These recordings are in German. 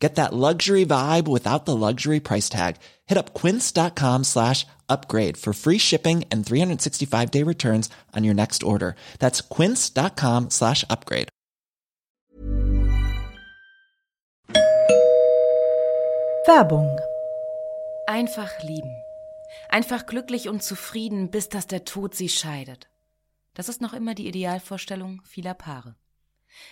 Get that luxury vibe without the luxury price tag. Hit up quince.com slash upgrade for free shipping and 365 day returns on your next order. That's quince.com slash upgrade. Werbung. Einfach lieben. Einfach glücklich und zufrieden, bis dass der Tod sie scheidet. Das ist noch immer die Idealvorstellung vieler Paare.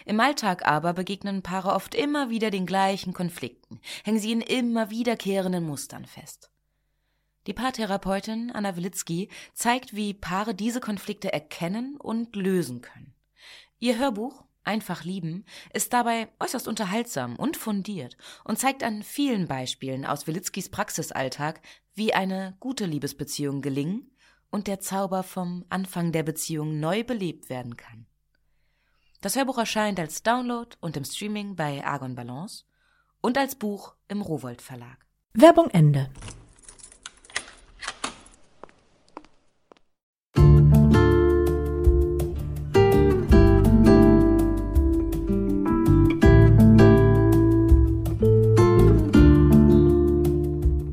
Im Alltag aber begegnen Paare oft immer wieder den gleichen Konflikten, hängen sie in immer wiederkehrenden Mustern fest. Die Paartherapeutin Anna Wilitzki zeigt, wie Paare diese Konflikte erkennen und lösen können. Ihr Hörbuch Einfach lieben ist dabei äußerst unterhaltsam und fundiert und zeigt an vielen Beispielen aus Wilitzkis Praxisalltag, wie eine gute Liebesbeziehung gelingen und der Zauber vom Anfang der Beziehung neu belebt werden kann. Das Hörbuch erscheint als Download und im Streaming bei Argon Balance und als Buch im Rowold Verlag. Werbung Ende.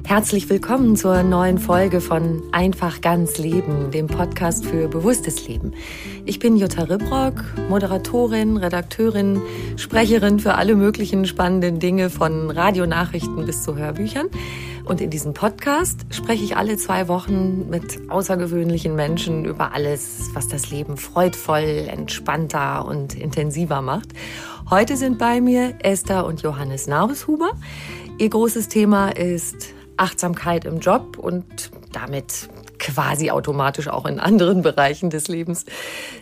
Herzlich willkommen zur neuen Folge von Einfach ganz Leben, dem Podcast für bewusstes Leben. Ich bin Jutta Ribrock, Moderatorin, Redakteurin, Sprecherin für alle möglichen spannenden Dinge von Radionachrichten bis zu Hörbüchern. Und in diesem Podcast spreche ich alle zwei Wochen mit außergewöhnlichen Menschen über alles, was das Leben freudvoll, entspannter und intensiver macht. Heute sind bei mir Esther und Johannes Narbeshuber. Ihr großes Thema ist Achtsamkeit im Job und damit quasi automatisch auch in anderen Bereichen des Lebens.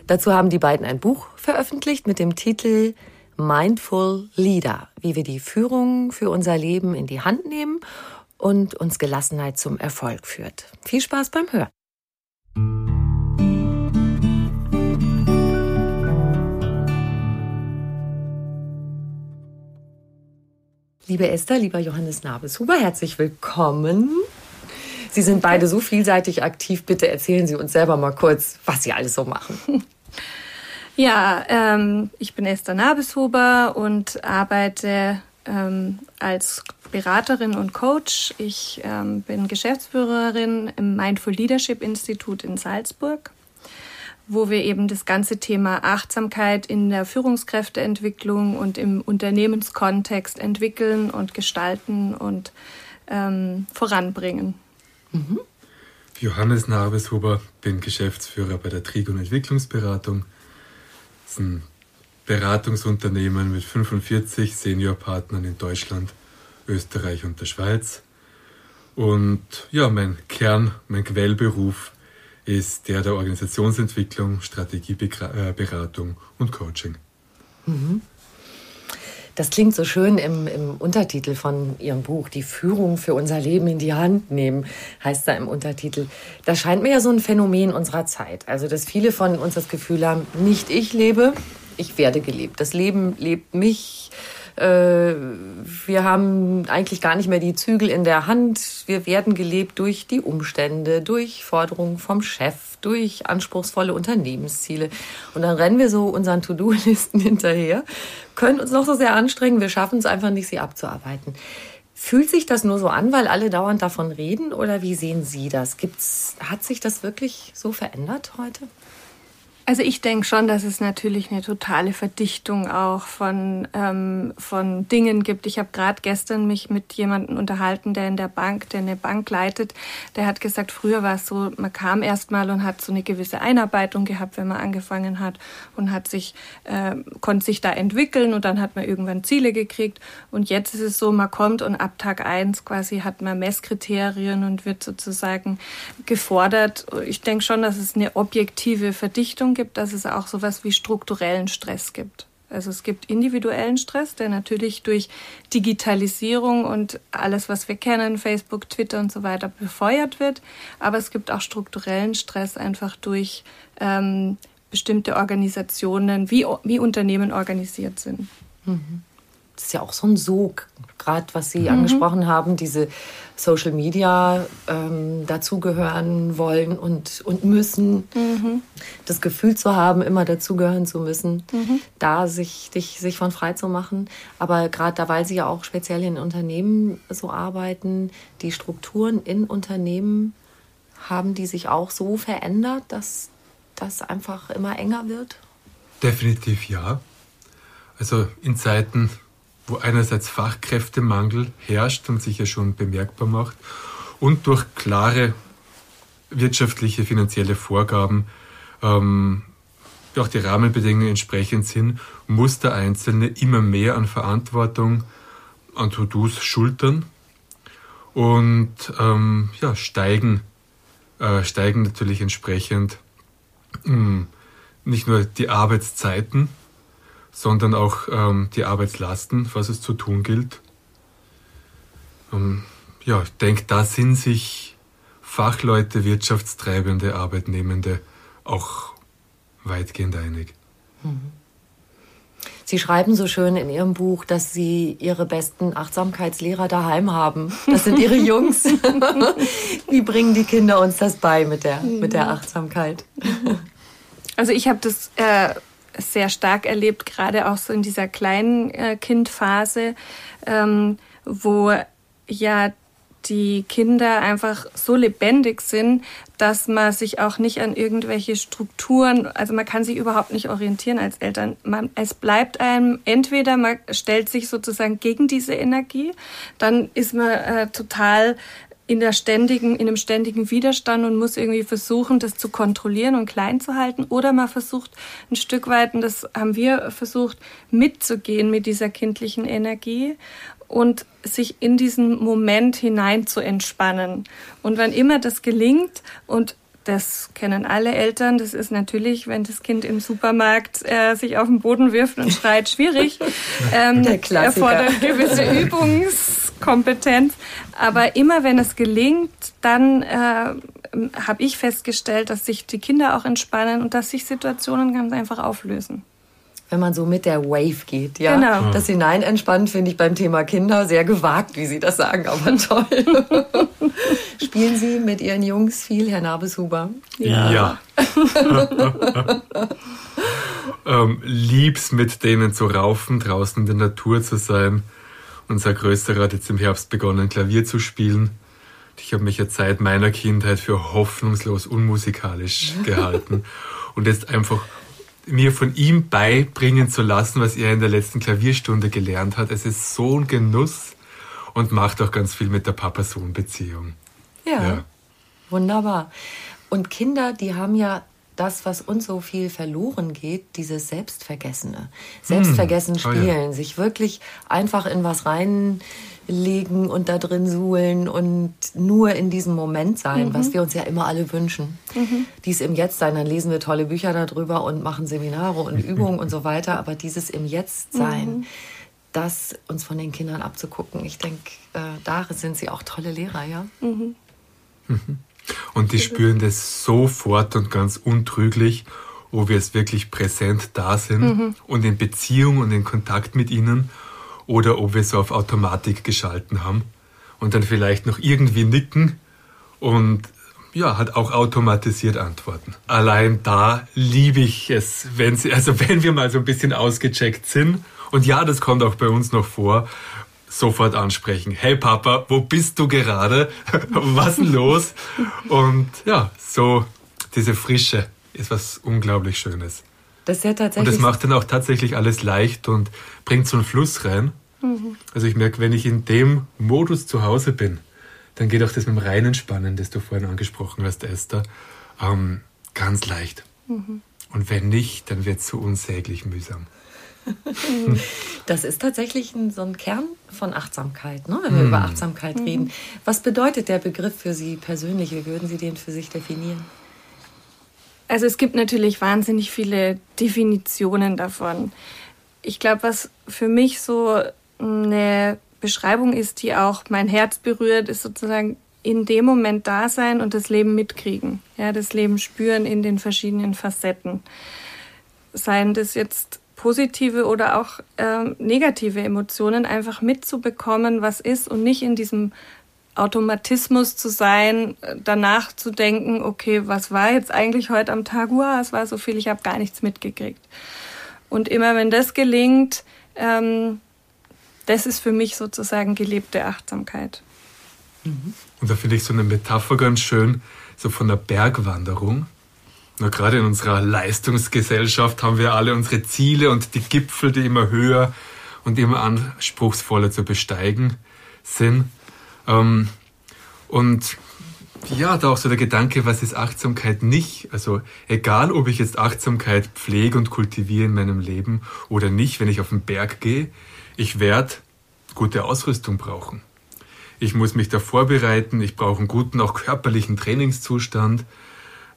Dazu haben die beiden ein Buch veröffentlicht mit dem Titel Mindful Leader, wie wir die Führung für unser Leben in die Hand nehmen und uns Gelassenheit zum Erfolg führt. Viel Spaß beim Hören. Liebe Esther, lieber Johannes Nabeshuber, herzlich willkommen. Sie sind beide so vielseitig aktiv. Bitte erzählen Sie uns selber mal kurz, was Sie alles so machen. Ja, ähm, ich bin Esther Nabeshuber und arbeite ähm, als Beraterin und Coach. Ich ähm, bin Geschäftsführerin im Mindful Leadership Institut in Salzburg wo wir eben das ganze Thema Achtsamkeit in der Führungskräfteentwicklung und im Unternehmenskontext entwickeln und gestalten und ähm, voranbringen. Mhm. Johannes Narbeshuber, bin Geschäftsführer bei der Trigon Entwicklungsberatung. Das ist ein Beratungsunternehmen mit 45 Seniorpartnern in Deutschland, Österreich und der Schweiz. Und ja, mein Kern, mein Quellberuf ist der der Organisationsentwicklung, Strategieberatung und Coaching. Mhm. Das klingt so schön im, im, Untertitel von Ihrem Buch. Die Führung für unser Leben in die Hand nehmen, heißt da im Untertitel. Das scheint mir ja so ein Phänomen unserer Zeit. Also, dass viele von uns das Gefühl haben, nicht ich lebe, ich werde gelebt. Das Leben lebt mich. Äh, wir haben eigentlich gar nicht mehr die Zügel in der Hand. Wir werden gelebt durch die Umstände, durch Forderungen vom Chef, durch anspruchsvolle Unternehmensziele. Und dann rennen wir so unseren To-Do-Listen hinterher, können uns noch so sehr anstrengen, wir schaffen es einfach nicht, sie abzuarbeiten. Fühlt sich das nur so an, weil alle dauernd davon reden? Oder wie sehen Sie das? Gibt's, hat sich das wirklich so verändert heute? Also ich denke schon, dass es natürlich eine totale Verdichtung auch von, ähm, von Dingen gibt. Ich habe gerade gestern mich mit jemandem unterhalten, der in der Bank, der eine Bank leitet. Der hat gesagt, früher war es so, man kam erst mal und hat so eine gewisse Einarbeitung gehabt, wenn man angefangen hat und hat sich, äh, konnte sich da entwickeln und dann hat man irgendwann Ziele gekriegt. Und jetzt ist es so, man kommt und ab Tag eins quasi hat man Messkriterien und wird sozusagen gefordert. Ich denke schon, dass es eine objektive Verdichtung gibt, dass es auch sowas wie strukturellen Stress gibt. Also es gibt individuellen Stress, der natürlich durch Digitalisierung und alles, was wir kennen, Facebook, Twitter und so weiter, befeuert wird. Aber es gibt auch strukturellen Stress einfach durch ähm, bestimmte Organisationen, wie, wie Unternehmen organisiert sind. Mhm. Das ist ja auch so ein Sog, gerade was Sie mhm. angesprochen haben, diese Social Media ähm, dazugehören wollen und, und müssen. Mhm. Das Gefühl zu haben, immer dazugehören zu müssen, mhm. da sich, dich, sich von frei zu machen. Aber gerade da, weil Sie ja auch speziell in Unternehmen so arbeiten, die Strukturen in Unternehmen haben die sich auch so verändert, dass das einfach immer enger wird? Definitiv ja. Also in Zeiten wo einerseits Fachkräftemangel herrscht und sich ja schon bemerkbar macht und durch klare wirtschaftliche, finanzielle Vorgaben ähm, auch die Rahmenbedingungen entsprechend sind, muss der Einzelne immer mehr an Verantwortung, an To-Dos schultern und ähm, ja, steigen, äh, steigen natürlich entsprechend mh, hm, nicht nur die Arbeitszeiten, sondern auch ähm, die Arbeitslasten, was es zu tun gilt. Ähm, ja, ich denke, da sind sich Fachleute, Wirtschaftstreibende, Arbeitnehmende auch weitgehend einig. Mhm. Sie schreiben so schön in Ihrem Buch, dass Sie Ihre besten Achtsamkeitslehrer daheim haben. Das sind Ihre Jungs. Wie bringen die Kinder uns das bei mit der, mit der Achtsamkeit? Also ich habe das äh, sehr stark erlebt, gerade auch so in dieser kleinen äh, Kindphase, ähm, wo ja die Kinder einfach so lebendig sind, dass man sich auch nicht an irgendwelche Strukturen, also man kann sich überhaupt nicht orientieren als Eltern. Man, es bleibt einem, entweder man stellt sich sozusagen gegen diese Energie, dann ist man äh, total in der ständigen, in einem ständigen Widerstand und muss irgendwie versuchen, das zu kontrollieren und klein zu halten. Oder man versucht ein Stück weit, und das haben wir versucht, mitzugehen mit dieser kindlichen Energie und sich in diesen Moment hinein zu entspannen. Und wann immer das gelingt und das kennen alle Eltern. Das ist natürlich, wenn das Kind im Supermarkt äh, sich auf den Boden wirft und schreit, schwierig. Ähm, Der Klassiker. Erfordert gewisse Übungskompetenz. Aber immer wenn es gelingt, dann äh, habe ich festgestellt, dass sich die Kinder auch entspannen und dass sich Situationen ganz einfach auflösen wenn man so mit der Wave geht. Ja? Genau. Das Hinein entspannen finde ich beim Thema Kinder sehr gewagt, wie Sie das sagen, aber toll. Spielen Sie mit Ihren Jungs viel, Herr Nabeshuber? Ja. ja. ähm, lieb's mit denen zu raufen, draußen in der Natur zu sein. Unser Größerer hat jetzt im Herbst begonnen, Klavier zu spielen. Ich habe mich jetzt seit meiner Kindheit für hoffnungslos unmusikalisch gehalten und jetzt einfach mir von ihm beibringen zu lassen, was er in der letzten Klavierstunde gelernt hat. Es ist so ein Genuss und macht auch ganz viel mit der Papa-Sohn-Beziehung. Ja, ja, wunderbar. Und Kinder, die haben ja das, was uns so viel verloren geht, dieses Selbstvergessene. Selbstvergessen hm. spielen, oh ja. sich wirklich einfach in was rein legen und da drin suhlen und nur in diesem Moment sein, mhm. was wir uns ja immer alle wünschen. Mhm. Dies im Jetzt sein, dann lesen wir tolle Bücher darüber und machen Seminare und Übungen und so weiter, aber dieses im Jetzt sein, mhm. das uns von den Kindern abzugucken, ich denke, äh, da sind sie auch tolle Lehrer, ja. Mhm. Mhm. Und die spüren das sofort und ganz untrüglich, wo wir es wirklich präsent da sind mhm. und in Beziehung und in Kontakt mit ihnen oder ob wir so auf Automatik geschalten haben und dann vielleicht noch irgendwie nicken und ja, hat auch automatisiert antworten. Allein da liebe ich es, wenn sie, also wenn wir mal so ein bisschen ausgecheckt sind. Und ja, das kommt auch bei uns noch vor, sofort ansprechen. Hey Papa, wo bist du gerade? was denn los? Und ja, so diese Frische ist was unglaublich Schönes. Das ist ja tatsächlich. Und das macht dann auch tatsächlich alles leicht und bringt so einen Fluss rein. Mhm. Also ich merke, wenn ich in dem Modus zu Hause bin, dann geht auch das mit dem reinen Spannen, das du vorhin angesprochen hast, Esther, ähm, ganz leicht. Mhm. Und wenn nicht, dann wird es so unsäglich mühsam. Das ist tatsächlich ein, so ein Kern von Achtsamkeit, ne? wenn wir mm. über Achtsamkeit mm. reden. Was bedeutet der Begriff für Sie persönlich? Wie würden Sie den für sich definieren? Also es gibt natürlich wahnsinnig viele Definitionen davon. Ich glaube, was für mich so eine Beschreibung ist, die auch mein Herz berührt, ist sozusagen in dem Moment da sein und das Leben mitkriegen. Ja, das Leben spüren in den verschiedenen Facetten. seien das jetzt positive oder auch äh, negative Emotionen, einfach mitzubekommen, was ist und nicht in diesem Automatismus zu sein, danach zu denken, okay, was war jetzt eigentlich heute am Tag? Wow, es war so viel, ich habe gar nichts mitgekriegt. Und immer wenn das gelingt, ähm, das ist für mich sozusagen gelebte Achtsamkeit. Mhm. Und da finde ich so eine Metapher ganz schön, so von der Bergwanderung. Na, gerade in unserer Leistungsgesellschaft haben wir alle unsere Ziele und die Gipfel, die immer höher und immer anspruchsvoller zu besteigen sind. Ähm, und ja, da auch so der Gedanke, was ist Achtsamkeit nicht? Also egal, ob ich jetzt Achtsamkeit pflege und kultiviere in meinem Leben oder nicht, wenn ich auf den Berg gehe, ich werde gute Ausrüstung brauchen. Ich muss mich da vorbereiten, ich brauche einen guten, auch körperlichen Trainingszustand.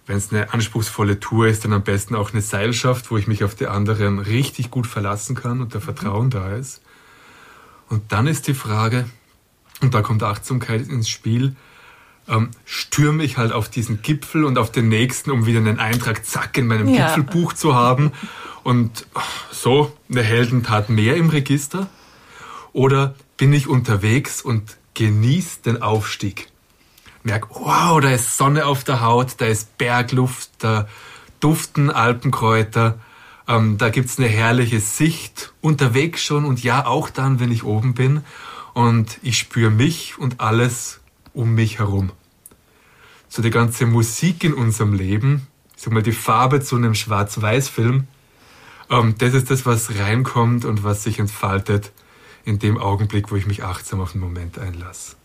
Wenn es eine anspruchsvolle Tour ist, dann am besten auch eine Seilschaft, wo ich mich auf die anderen richtig gut verlassen kann und der Vertrauen da ist. Und dann ist die Frage, und da kommt Achtsamkeit ins Spiel, ähm, stürme ich halt auf diesen Gipfel und auf den nächsten, um wieder einen Eintrag zack in meinem ja. Gipfelbuch zu haben und so eine Heldentat mehr im Register? Oder bin ich unterwegs und genieße den Aufstieg? Merk, wow, da ist Sonne auf der Haut, da ist Bergluft, da duften Alpenkräuter, ähm, da gibt's eine herrliche Sicht unterwegs schon und ja, auch dann, wenn ich oben bin und ich spüre mich und alles um mich herum. So die ganze Musik in unserem Leben, ich sag mal die Farbe zu einem Schwarz-Weiß-Film, ähm, das ist das, was reinkommt und was sich entfaltet in dem Augenblick, wo ich mich achtsam auf den Moment einlasse.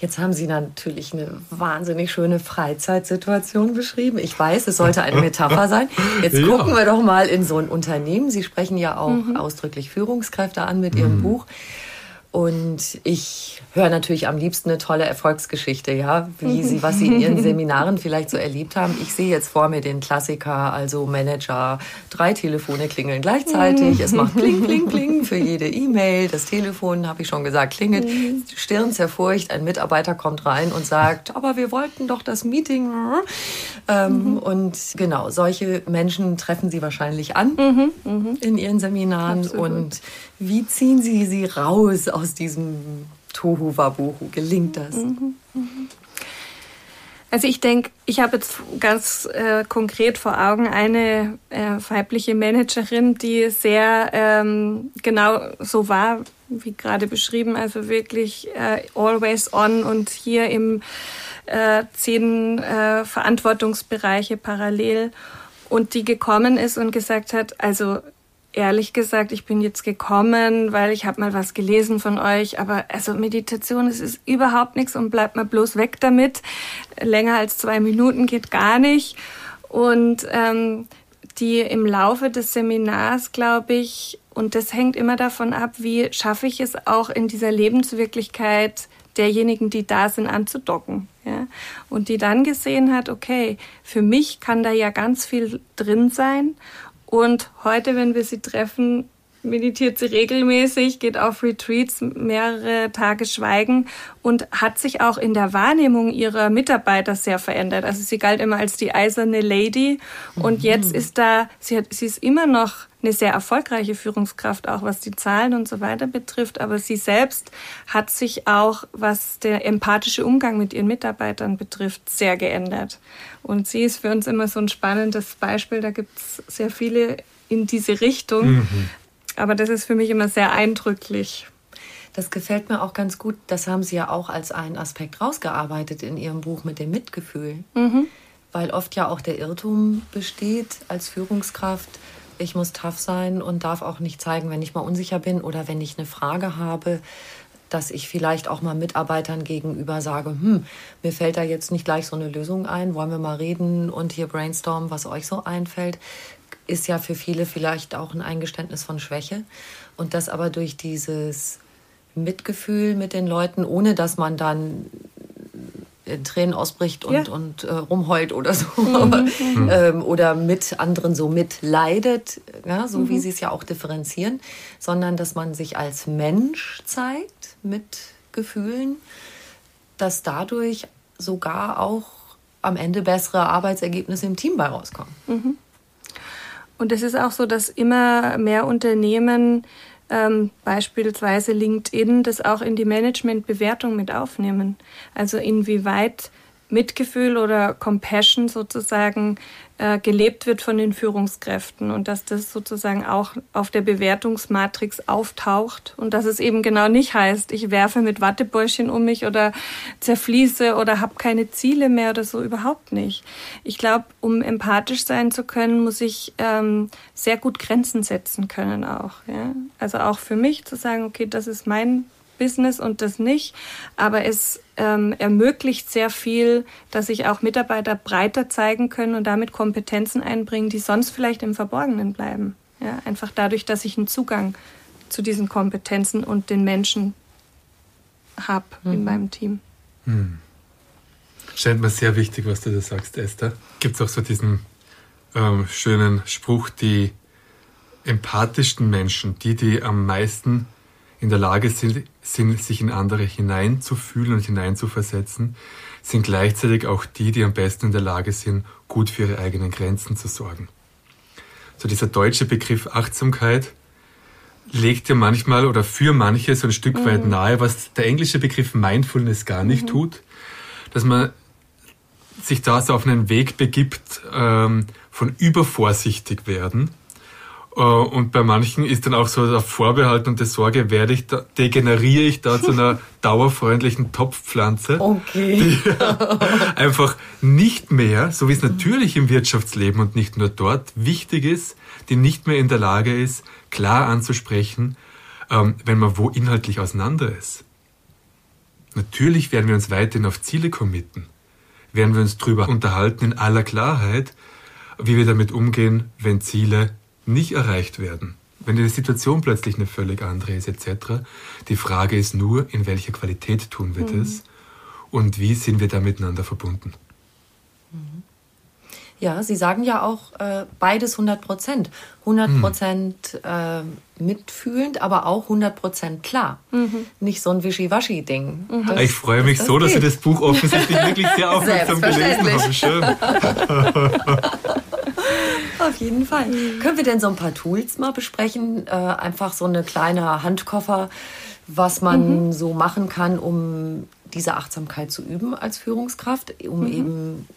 Jetzt haben Sie natürlich eine wahnsinnig schöne Freizeitsituation beschrieben. Ich weiß, es sollte eine Metapher sein. Jetzt ja. gucken wir doch mal in so ein Unternehmen. Sie sprechen ja auch mhm. ausdrücklich Führungskräfte an mit Ihrem mhm. Buch. Und ich höre natürlich am liebsten eine tolle Erfolgsgeschichte, ja, wie sie, was sie in ihren Seminaren vielleicht so erlebt haben. Ich sehe jetzt vor mir den Klassiker, also Manager, drei Telefone klingeln gleichzeitig, es macht kling, kling, kling für jede E-Mail, das Telefon, habe ich schon gesagt, klingelt, Stirn zerfurcht, ein Mitarbeiter kommt rein und sagt, aber wir wollten doch das Meeting. Ähm, mhm. Und genau, solche Menschen treffen sie wahrscheinlich an mhm, mhm. in ihren Seminaren Absolut. und wie ziehen Sie sie raus aus diesem Tohu Wabohu? Gelingt das? Mhm, mhm. Also ich denke, ich habe jetzt ganz äh, konkret vor Augen eine äh, weibliche Managerin, die sehr ähm, genau so war, wie gerade beschrieben, also wirklich äh, always on und hier im äh, zehn äh, Verantwortungsbereiche parallel und die gekommen ist und gesagt hat, also ehrlich gesagt, ich bin jetzt gekommen, weil ich habe mal was gelesen von euch, aber also Meditation, es ist überhaupt nichts und bleibt mal bloß weg damit. Länger als zwei Minuten geht gar nicht. Und ähm, die im Laufe des Seminars, glaube ich, und das hängt immer davon ab, wie schaffe ich es auch in dieser Lebenswirklichkeit derjenigen, die da sind, anzudocken. Ja? Und die dann gesehen hat, okay, für mich kann da ja ganz viel drin sein und heute, wenn wir sie treffen, meditiert sie regelmäßig, geht auf Retreats, mehrere Tage schweigen und hat sich auch in der Wahrnehmung ihrer Mitarbeiter sehr verändert. Also sie galt immer als die eiserne Lady und mhm. jetzt ist da, sie, hat, sie ist immer noch eine sehr erfolgreiche Führungskraft, auch was die Zahlen und so weiter betrifft, aber sie selbst hat sich auch, was der empathische Umgang mit ihren Mitarbeitern betrifft, sehr geändert. Und sie ist für uns immer so ein spannendes Beispiel, da gibt es sehr viele in diese Richtung. Mhm. Aber das ist für mich immer sehr eindrücklich. Das gefällt mir auch ganz gut. Das haben Sie ja auch als einen Aspekt rausgearbeitet in Ihrem Buch mit dem Mitgefühl. Mhm. Weil oft ja auch der Irrtum besteht als Führungskraft, ich muss tough sein und darf auch nicht zeigen, wenn ich mal unsicher bin oder wenn ich eine Frage habe, dass ich vielleicht auch mal Mitarbeitern gegenüber sage, hm, mir fällt da jetzt nicht gleich so eine Lösung ein, wollen wir mal reden und hier brainstormen, was euch so einfällt ist ja für viele vielleicht auch ein Eingeständnis von Schwäche. Und das aber durch dieses Mitgefühl mit den Leuten, ohne dass man dann in Tränen ausbricht und, ja. und äh, rumheult oder so. Mhm. Mhm. ähm, oder mit anderen so mitleidet, ja, so mhm. wie sie es ja auch differenzieren, sondern dass man sich als Mensch zeigt mit Gefühlen, dass dadurch sogar auch am Ende bessere Arbeitsergebnisse im Team bei rauskommen. Mhm. Und es ist auch so, dass immer mehr Unternehmen ähm, beispielsweise LinkedIn das auch in die Managementbewertung mit aufnehmen. Also inwieweit Mitgefühl oder Compassion sozusagen äh, gelebt wird von den Führungskräften und dass das sozusagen auch auf der Bewertungsmatrix auftaucht und dass es eben genau nicht heißt, ich werfe mit Wattebäuschen um mich oder zerfließe oder habe keine Ziele mehr oder so überhaupt nicht. Ich glaube, um empathisch sein zu können, muss ich ähm, sehr gut Grenzen setzen können auch. Ja? Also auch für mich zu sagen, okay, das ist mein Business und das nicht. Aber es ähm, ermöglicht sehr viel, dass sich auch Mitarbeiter breiter zeigen können und damit Kompetenzen einbringen, die sonst vielleicht im Verborgenen bleiben. Ja, einfach dadurch, dass ich einen Zugang zu diesen Kompetenzen und den Menschen habe mhm. in meinem Team. Mhm. Scheint mir sehr wichtig, was du da sagst, Esther. Gibt es auch so diesen ähm, schönen Spruch, die empathischsten Menschen, die, die am meisten in der Lage sind, sind, sich in andere hineinzufühlen und hineinzuversetzen, sind gleichzeitig auch die, die am besten in der Lage sind, gut für ihre eigenen Grenzen zu sorgen. So dieser deutsche Begriff Achtsamkeit legt ja manchmal oder für manche so ein Stück mhm. weit nahe, was der englische Begriff Mindfulness gar nicht mhm. tut, dass man sich da so auf einen Weg begibt ähm, von übervorsichtig werden und bei manchen ist dann auch so der Vorbehalt und die Sorge, werde ich da, degeneriere ich da zu einer dauerfreundlichen Topfpflanze, okay. die einfach nicht mehr, so wie es natürlich im Wirtschaftsleben und nicht nur dort wichtig ist, die nicht mehr in der Lage ist, klar anzusprechen, ähm, wenn man wo inhaltlich auseinander ist. Natürlich werden wir uns weiterhin auf Ziele committen, werden wir uns darüber unterhalten in aller Klarheit, wie wir damit umgehen, wenn Ziele nicht erreicht werden, wenn die Situation plötzlich eine völlig andere ist etc. Die Frage ist nur, in welcher Qualität tun wir mhm. das und wie sind wir da miteinander verbunden. Mhm. Ja, Sie sagen ja auch äh, beides 100 Prozent. 100 Prozent mhm. äh, mitfühlend, aber auch 100 Prozent klar. Mhm. Nicht so ein Wischiwaschi-Ding. Mhm. Ich freue mich das so, geht. dass Sie das Buch offensichtlich wirklich sehr aufmerksam gelesen haben. Schön. Auf jeden Fall. Können wir denn so ein paar Tools mal besprechen? Äh, einfach so eine kleine Handkoffer, was man mhm. so machen kann, um diese Achtsamkeit zu üben als Führungskraft, um mhm. eben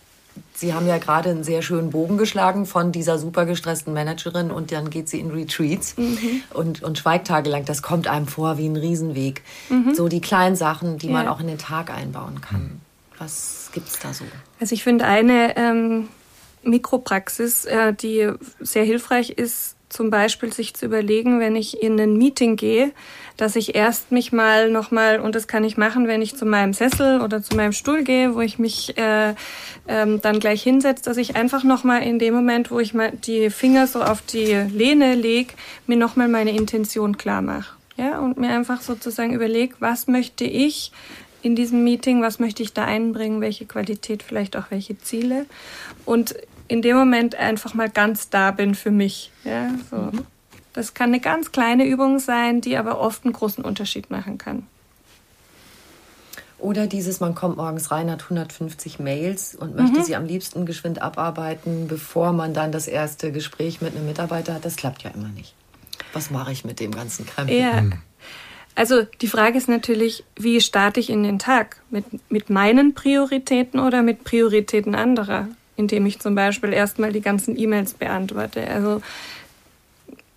Sie haben ja gerade einen sehr schönen Bogen geschlagen von dieser super gestressten Managerin und dann geht sie in Retreats mhm. und, und schweigt tagelang. Das kommt einem vor wie ein Riesenweg. Mhm. So die kleinen Sachen, die ja. man auch in den Tag einbauen kann. Was gibt es da so? Also ich finde eine ähm, Mikropraxis, äh, die sehr hilfreich ist, zum Beispiel sich zu überlegen, wenn ich in ein Meeting gehe, dass ich erst mich mal nochmal, und das kann ich machen, wenn ich zu meinem Sessel oder zu meinem Stuhl gehe, wo ich mich äh, ähm, dann gleich hinsetze, dass ich einfach nochmal in dem Moment, wo ich mal die Finger so auf die Lehne lege, mir nochmal meine Intention klar mache. Ja, und mir einfach sozusagen überlege, was möchte ich in diesem Meeting, was möchte ich da einbringen, welche Qualität, vielleicht auch welche Ziele. Und in dem Moment einfach mal ganz da bin für mich. Ja, so. Mhm. Das kann eine ganz kleine Übung sein, die aber oft einen großen Unterschied machen kann. Oder dieses, man kommt morgens rein, hat 150 Mails und möchte mhm. sie am liebsten geschwind abarbeiten, bevor man dann das erste Gespräch mit einem Mitarbeiter hat. Das klappt ja immer nicht. Was mache ich mit dem ganzen Krempel? Ja. Mhm. Also die Frage ist natürlich, wie starte ich in den Tag? Mit, mit meinen Prioritäten oder mit Prioritäten anderer? Indem ich zum Beispiel erstmal die ganzen E-Mails beantworte. Also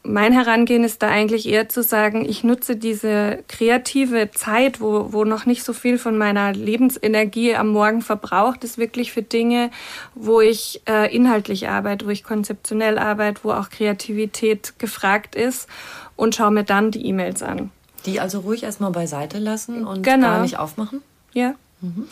mein Herangehen ist da eigentlich eher zu sagen, ich nutze diese kreative Zeit, wo, wo noch nicht so viel von meiner Lebensenergie am Morgen verbraucht ist, wirklich für Dinge, wo ich äh, inhaltlich arbeite, wo ich konzeptionell arbeite, wo auch Kreativität gefragt ist und schaue mir dann die E-Mails an. Die also ruhig erstmal beiseite lassen und genau. gar nicht aufmachen? Ja. Mhm.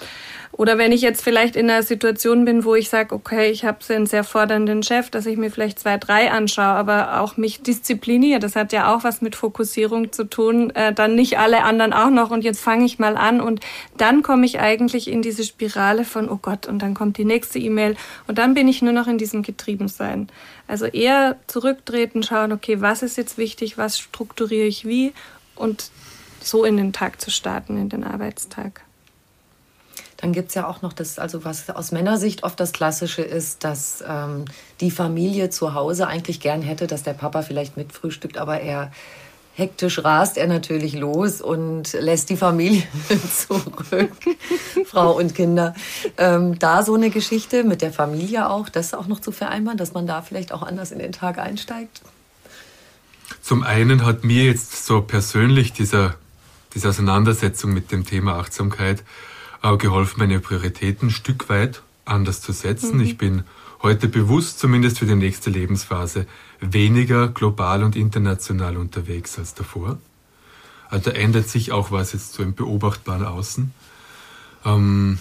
Oder wenn ich jetzt vielleicht in einer Situation bin, wo ich sage, okay, ich habe einen sehr fordernden Chef, dass ich mir vielleicht zwei, drei anschaue, aber auch mich diszipliniere. Das hat ja auch was mit Fokussierung zu tun. Äh, dann nicht alle anderen auch noch und jetzt fange ich mal an und dann komme ich eigentlich in diese Spirale von, oh Gott, und dann kommt die nächste E-Mail und dann bin ich nur noch in diesem Getriebensein. Also eher zurücktreten, schauen, okay, was ist jetzt wichtig, was strukturiere ich wie und so in den Tag zu starten, in den Arbeitstag. Dann gibt es ja auch noch das, also was aus Männersicht oft das Klassische ist, dass ähm, die Familie zu Hause eigentlich gern hätte, dass der Papa vielleicht mitfrühstückt, aber er hektisch rast er natürlich los und lässt die Familie zurück, Frau und Kinder. Ähm, da so eine Geschichte mit der Familie auch, das auch noch zu vereinbaren, dass man da vielleicht auch anders in den Tag einsteigt? Zum einen hat mir jetzt so persönlich dieser, diese Auseinandersetzung mit dem Thema Achtsamkeit äh, geholfen, meine Prioritäten ein Stück weit anders zu setzen. Mhm. Ich bin heute bewusst, zumindest für die nächste Lebensphase, weniger global und international unterwegs als davor. Also da ändert sich auch was jetzt so im beobachtbaren Außen. Ähm,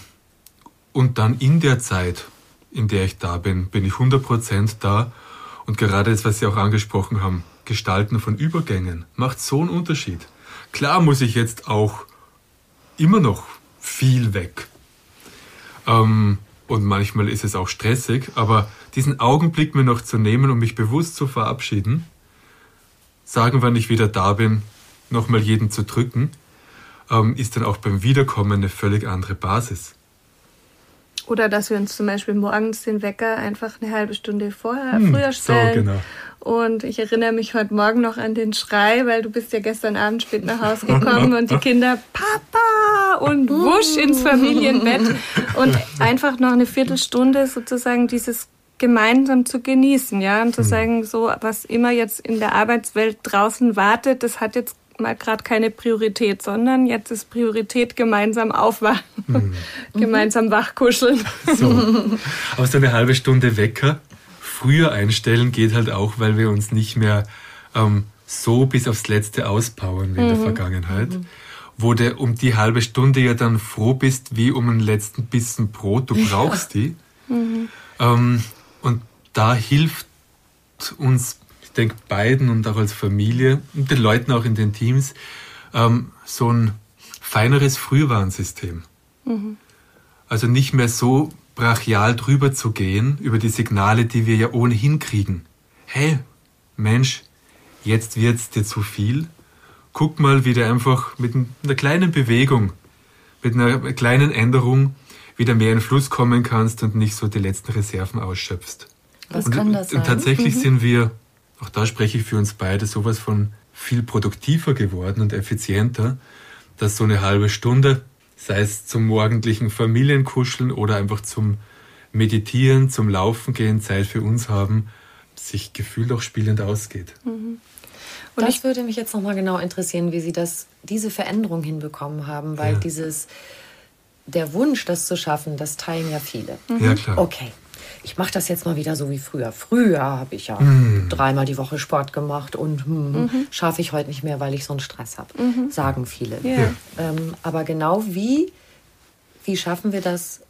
und dann in der Zeit, in der ich da bin, bin ich 100% da. Und gerade das, was Sie auch angesprochen haben, Gestalten von Übergängen, macht so einen Unterschied. Klar muss ich jetzt auch immer noch viel weg. Ähm, und manchmal ist es auch stressig, aber diesen Augenblick mir noch zu nehmen und mich bewusst zu verabschieden, sagen, wann ich wieder da bin, nochmal jeden zu drücken, ähm, ist dann auch beim Wiederkommen eine völlig andere Basis. Oder dass wir uns zum Beispiel morgens den Wecker einfach eine halbe Stunde vorher, hm, früher stellen. So, genau. Und ich erinnere mich heute Morgen noch an den Schrei, weil du bist ja gestern Abend spät nach Hause gekommen und die Kinder Papa und wusch ins Familienbett und einfach noch eine Viertelstunde sozusagen dieses gemeinsam zu genießen, ja, und zu hm. sagen, so was immer jetzt in der Arbeitswelt draußen wartet, das hat jetzt mal gerade keine Priorität, sondern jetzt ist Priorität gemeinsam aufwachen, mhm. gemeinsam wachkuscheln. So. Aber so eine halbe Stunde Wecker früher einstellen geht halt auch, weil wir uns nicht mehr ähm, so bis aufs Letzte auspowern wie in der mhm. Vergangenheit. Mhm. Wo du um die halbe Stunde ja dann froh bist, wie um einen letzten Bissen Brot, du brauchst ja. die. Mhm. Ähm, und da hilft uns denke, beiden und auch als Familie und den Leuten auch in den Teams ähm, so ein feineres Frühwarnsystem. Mhm. Also nicht mehr so brachial drüber zu gehen über die Signale, die wir ja ohnehin kriegen. Hey, Mensch, jetzt wird's dir zu viel. Guck mal, wie du einfach mit einer kleinen Bewegung, mit einer kleinen Änderung wieder mehr in Fluss kommen kannst und nicht so die letzten Reserven ausschöpfst. Was und, kann das sein? Und tatsächlich mhm. sind wir auch da spreche ich für uns beide, sowas von viel produktiver geworden und effizienter, dass so eine halbe Stunde, sei es zum morgendlichen Familienkuscheln oder einfach zum Meditieren, zum Laufen gehen, Zeit für uns haben, sich gefühlt auch spielend ausgeht. Mhm. Und das würde mich jetzt nochmal genau interessieren, wie Sie das, diese Veränderung hinbekommen haben, weil ja. dieses, der Wunsch, das zu schaffen, das teilen ja viele. Mhm. Ja, klar. Okay ich mache das jetzt mal wieder so wie früher. Früher habe ich ja mm. dreimal die Woche Sport gemacht und hm, mhm. schaffe ich heute nicht mehr, weil ich so einen Stress habe, mhm. sagen viele. Yeah. Ähm, aber genau wie, wie schaffen wir das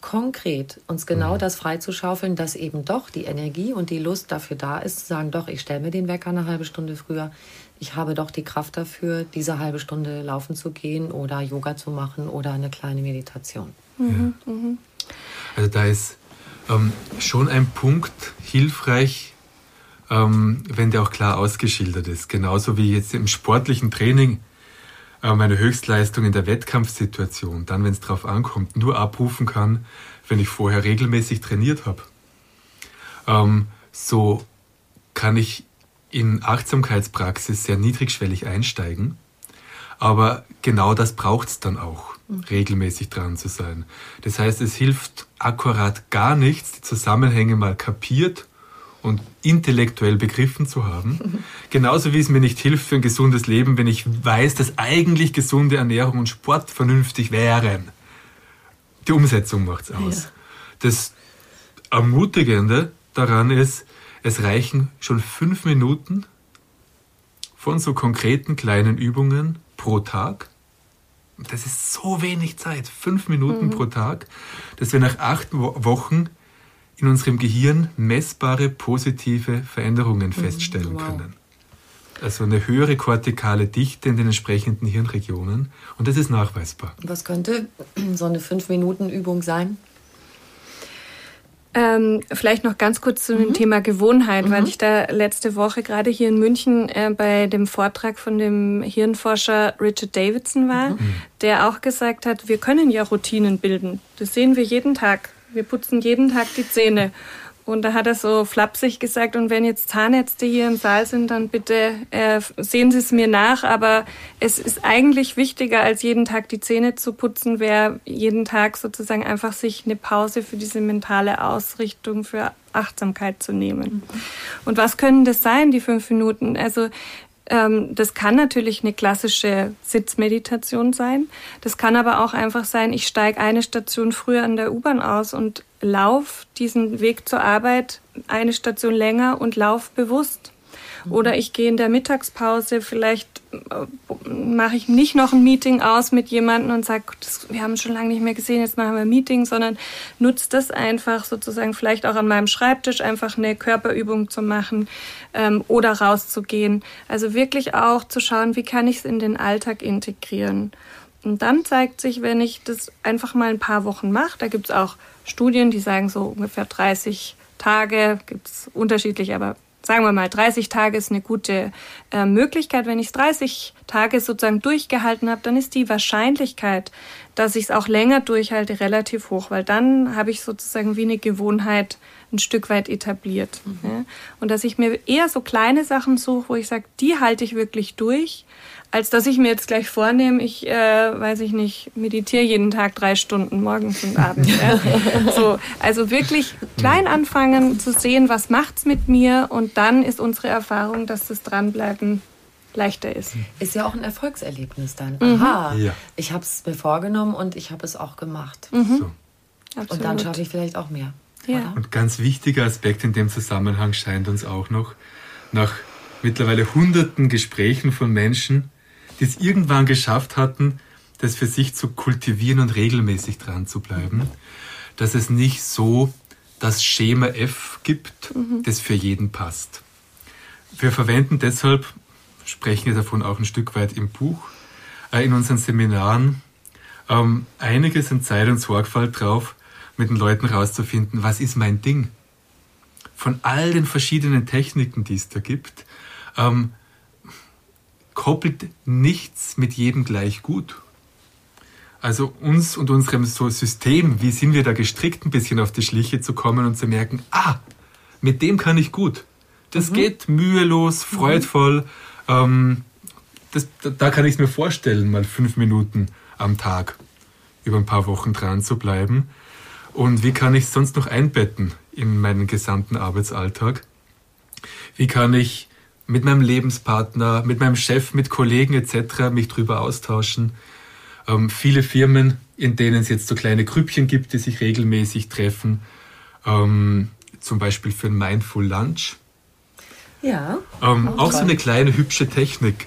konkret, uns genau mhm. das freizuschaufeln, dass eben doch die Energie und die Lust dafür da ist, zu sagen, doch, ich stelle mir den Wecker eine halbe Stunde früher. Ich habe doch die Kraft dafür, diese halbe Stunde laufen zu gehen oder Yoga zu machen oder eine kleine Meditation. Mhm. Ja. Mhm. Also da ist ähm, schon ein Punkt hilfreich, ähm, wenn der auch klar ausgeschildert ist. Genauso wie jetzt im sportlichen Training äh, meine Höchstleistung in der Wettkampfsituation, dann, wenn es darauf ankommt, nur abrufen kann, wenn ich vorher regelmäßig trainiert habe. Ähm, so kann ich in Achtsamkeitspraxis sehr niedrigschwellig einsteigen. Aber genau das braucht es dann auch regelmäßig dran zu sein. Das heißt, es hilft akkurat gar nichts, die Zusammenhänge mal kapiert und intellektuell begriffen zu haben. Genauso wie es mir nicht hilft für ein gesundes Leben, wenn ich weiß, dass eigentlich gesunde Ernährung und Sport vernünftig wären. Die Umsetzung macht es aus. Ja. Das Ermutigende daran ist, es reichen schon fünf Minuten von so konkreten kleinen Übungen pro Tag das ist so wenig Zeit, fünf Minuten mhm. pro Tag, dass wir nach acht Wochen in unserem Gehirn messbare positive Veränderungen mhm. feststellen wow. können. Also eine höhere kortikale Dichte in den entsprechenden Hirnregionen und das ist nachweisbar. Was könnte so eine fünf Minuten Übung sein? Ähm, vielleicht noch ganz kurz zu dem mhm. Thema Gewohnheit, mhm. weil ich da letzte Woche gerade hier in München äh, bei dem Vortrag von dem Hirnforscher Richard Davidson war, mhm. der auch gesagt hat, wir können ja Routinen bilden. Das sehen wir jeden Tag. Wir putzen jeden Tag die Zähne. Und da hat er so flapsig gesagt, und wenn jetzt Zahnärzte hier im Saal sind, dann bitte äh, sehen Sie es mir nach. Aber es ist eigentlich wichtiger, als jeden Tag die Zähne zu putzen, wäre jeden Tag sozusagen einfach sich eine Pause für diese mentale Ausrichtung, für Achtsamkeit zu nehmen. Mhm. Und was können das sein, die fünf Minuten? Also das kann natürlich eine klassische Sitzmeditation sein. Das kann aber auch einfach sein, ich steige eine Station früher an der U-Bahn aus und lauf diesen Weg zur Arbeit eine Station länger und lauf bewusst. Oder ich gehe in der Mittagspause, vielleicht äh, mache ich nicht noch ein Meeting aus mit jemandem und sage, wir haben schon lange nicht mehr gesehen, jetzt machen wir ein Meeting, sondern nutze das einfach sozusagen vielleicht auch an meinem Schreibtisch einfach eine Körperübung zu machen ähm, oder rauszugehen. Also wirklich auch zu schauen, wie kann ich es in den Alltag integrieren. Und dann zeigt sich, wenn ich das einfach mal ein paar Wochen mache, da gibt es auch Studien, die sagen so ungefähr 30 Tage, gibt es unterschiedlich, aber sagen wir mal, 30 Tage ist eine gute äh, Möglichkeit. Wenn ich es 30 Tage sozusagen durchgehalten habe, dann ist die Wahrscheinlichkeit, dass ich es auch länger durchhalte, relativ hoch, weil dann habe ich sozusagen wie eine Gewohnheit ein Stück weit etabliert. Mhm. Ja? Und dass ich mir eher so kleine Sachen suche, wo ich sage, die halte ich wirklich durch als dass ich mir jetzt gleich vornehme, ich, äh, weiß ich nicht, meditiere jeden Tag drei Stunden morgens und abends. Ja. so, also wirklich klein anfangen zu sehen, was macht's mit mir und dann ist unsere Erfahrung, dass das Dranbleiben leichter ist. Ist ja auch ein Erfolgserlebnis dann. Mhm. Aha, ja. ich habe es mir vorgenommen und ich habe es auch gemacht. Mhm. So. Und dann schaffe ich vielleicht auch mehr. Ja. Und ganz wichtiger Aspekt in dem Zusammenhang scheint uns auch noch, nach mittlerweile hunderten Gesprächen von Menschen, die es irgendwann geschafft hatten, das für sich zu kultivieren und regelmäßig dran zu bleiben, dass es nicht so das Schema F gibt, mhm. das für jeden passt. Wir verwenden deshalb, sprechen wir davon auch ein Stück weit im Buch, äh, in unseren Seminaren ähm, einiges an Zeit und Sorgfalt drauf, mit den Leuten rauszufinden, was ist mein Ding. Von all den verschiedenen Techniken, die es da gibt, ähm, koppelt nichts mit jedem gleich gut. Also uns und unserem so System, wie sind wir da gestrickt, ein bisschen auf die Schliche zu kommen und zu merken, ah, mit dem kann ich gut. Das mhm. geht mühelos, mhm. freudvoll. Mhm. Ähm, das, da kann ich es mir vorstellen, mal fünf Minuten am Tag über ein paar Wochen dran zu bleiben. Und wie kann ich es sonst noch einbetten in meinen gesamten Arbeitsalltag? Wie kann ich mit meinem Lebenspartner, mit meinem Chef, mit Kollegen etc. mich drüber austauschen. Ähm, viele Firmen, in denen es jetzt so kleine Grüppchen gibt, die sich regelmäßig treffen, ähm, zum Beispiel für ein Mindful Lunch. Ja. Ähm, auch, auch so eine kleine hübsche Technik.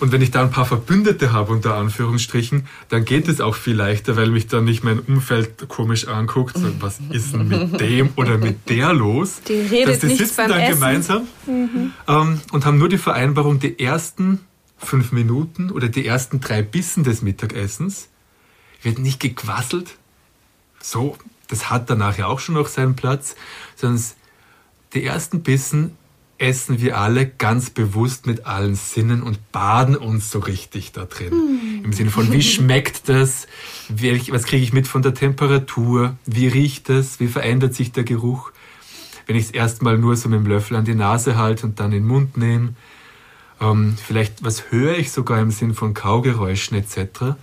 Und wenn ich da ein paar Verbündete habe, unter Anführungsstrichen, dann geht es auch viel leichter, weil mich dann nicht mein Umfeld komisch anguckt. So, was ist denn mit dem oder mit der los? Die redet die sitzen dann Essen. gemeinsam mhm. ähm, und haben nur die Vereinbarung, die ersten fünf Minuten oder die ersten drei Bissen des Mittagessens wird nicht gequasselt. So, das hat danach ja auch schon noch seinen Platz, sondern die ersten Bissen essen wir alle ganz bewusst mit allen Sinnen und baden uns so richtig da drin. Mm. Im Sinne von, wie schmeckt das? Was kriege ich mit von der Temperatur? Wie riecht es? Wie verändert sich der Geruch? Wenn ich es erstmal nur so mit dem Löffel an die Nase halte und dann in den Mund nehme. Ähm, vielleicht, was höre ich sogar im Sinn von Kaugeräuschen etc.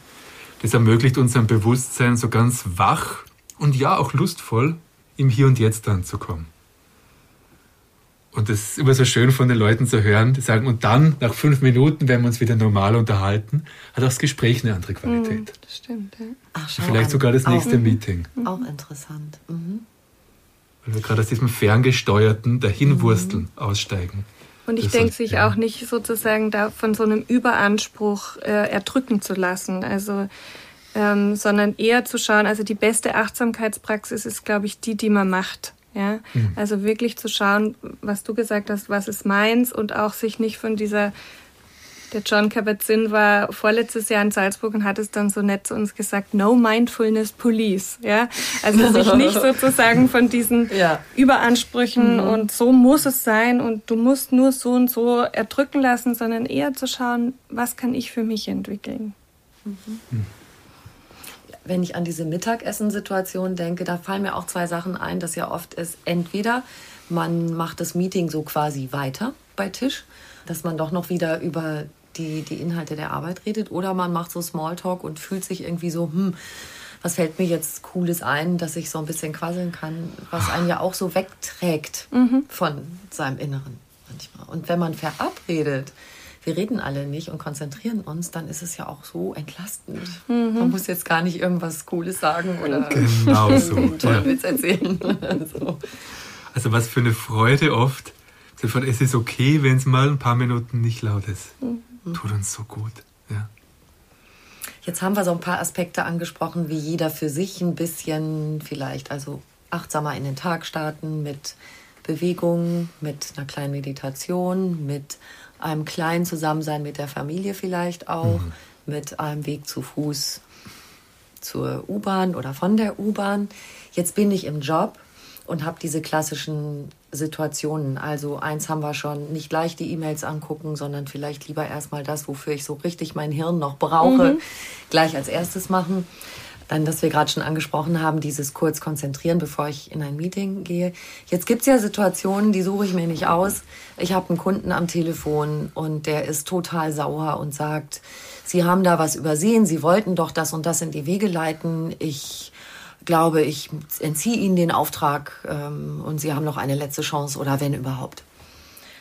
Das ermöglicht unserem Bewusstsein so ganz wach und ja auch lustvoll im Hier und Jetzt anzukommen. Und das ist immer so schön von den Leuten zu hören, die sagen, und dann, nach fünf Minuten, wenn wir uns wieder normal unterhalten, hat auch das Gespräch eine andere Qualität. Mm, das stimmt, ja. Ach, Vielleicht an. sogar das nächste auch, Meeting. Mhm. Auch interessant. Mhm. Weil wir gerade aus diesem ferngesteuerten Dahinwursteln mhm. aussteigen. Und ich denke, sich ja. auch nicht sozusagen da von so einem Überanspruch äh, erdrücken zu lassen. Also ähm, sondern eher zu schauen, also die beste Achtsamkeitspraxis ist, glaube ich, die, die man macht. Ja, mhm. also wirklich zu schauen, was du gesagt hast, was ist meins und auch sich nicht von dieser Der John Kabat-Zinn war vorletztes Jahr in Salzburg und hat es dann so nett zu uns gesagt, no mindfulness police. Ja? Also sich nicht sozusagen von diesen ja. Überansprüchen mhm. und so muss es sein und du musst nur so und so erdrücken lassen, sondern eher zu schauen, was kann ich für mich entwickeln. Mhm. Wenn ich an diese Mittagessen-Situation denke, da fallen mir auch zwei Sachen ein, dass ja oft ist, entweder man macht das Meeting so quasi weiter bei Tisch, dass man doch noch wieder über die, die Inhalte der Arbeit redet oder man macht so Smalltalk und fühlt sich irgendwie so, hm, was fällt mir jetzt Cooles ein, dass ich so ein bisschen quasseln kann, was einen ja auch so wegträgt mhm. von seinem Inneren manchmal. Und wenn man verabredet, wir reden alle nicht und konzentrieren uns, dann ist es ja auch so entlastend. Mhm. Man muss jetzt gar nicht irgendwas Cooles sagen oder genau so. einen tollen. Witz erzählen. so. Also was für eine Freude oft. Es ist okay, wenn es mal ein paar Minuten nicht laut ist. Mhm. Tut uns so gut. Ja. Jetzt haben wir so ein paar Aspekte angesprochen, wie jeder für sich ein bisschen vielleicht, also achtsamer in den Tag starten mit Bewegung, mit einer kleinen Meditation, mit einem kleinen Zusammensein mit der Familie vielleicht auch, mhm. mit einem Weg zu Fuß zur U-Bahn oder von der U-Bahn. Jetzt bin ich im Job und habe diese klassischen Situationen. Also eins haben wir schon, nicht gleich die E-Mails angucken, sondern vielleicht lieber erstmal das, wofür ich so richtig mein Hirn noch brauche, mhm. gleich als erstes machen. Dann, dass wir gerade schon angesprochen haben, dieses kurz konzentrieren, bevor ich in ein Meeting gehe. Jetzt gibt's ja Situationen, die suche ich mir nicht aus. Ich habe einen Kunden am Telefon und der ist total sauer und sagt, Sie haben da was übersehen, Sie wollten doch das und das in die Wege leiten. Ich glaube, ich entziehe Ihnen den Auftrag ähm, und Sie haben noch eine letzte Chance oder wenn überhaupt.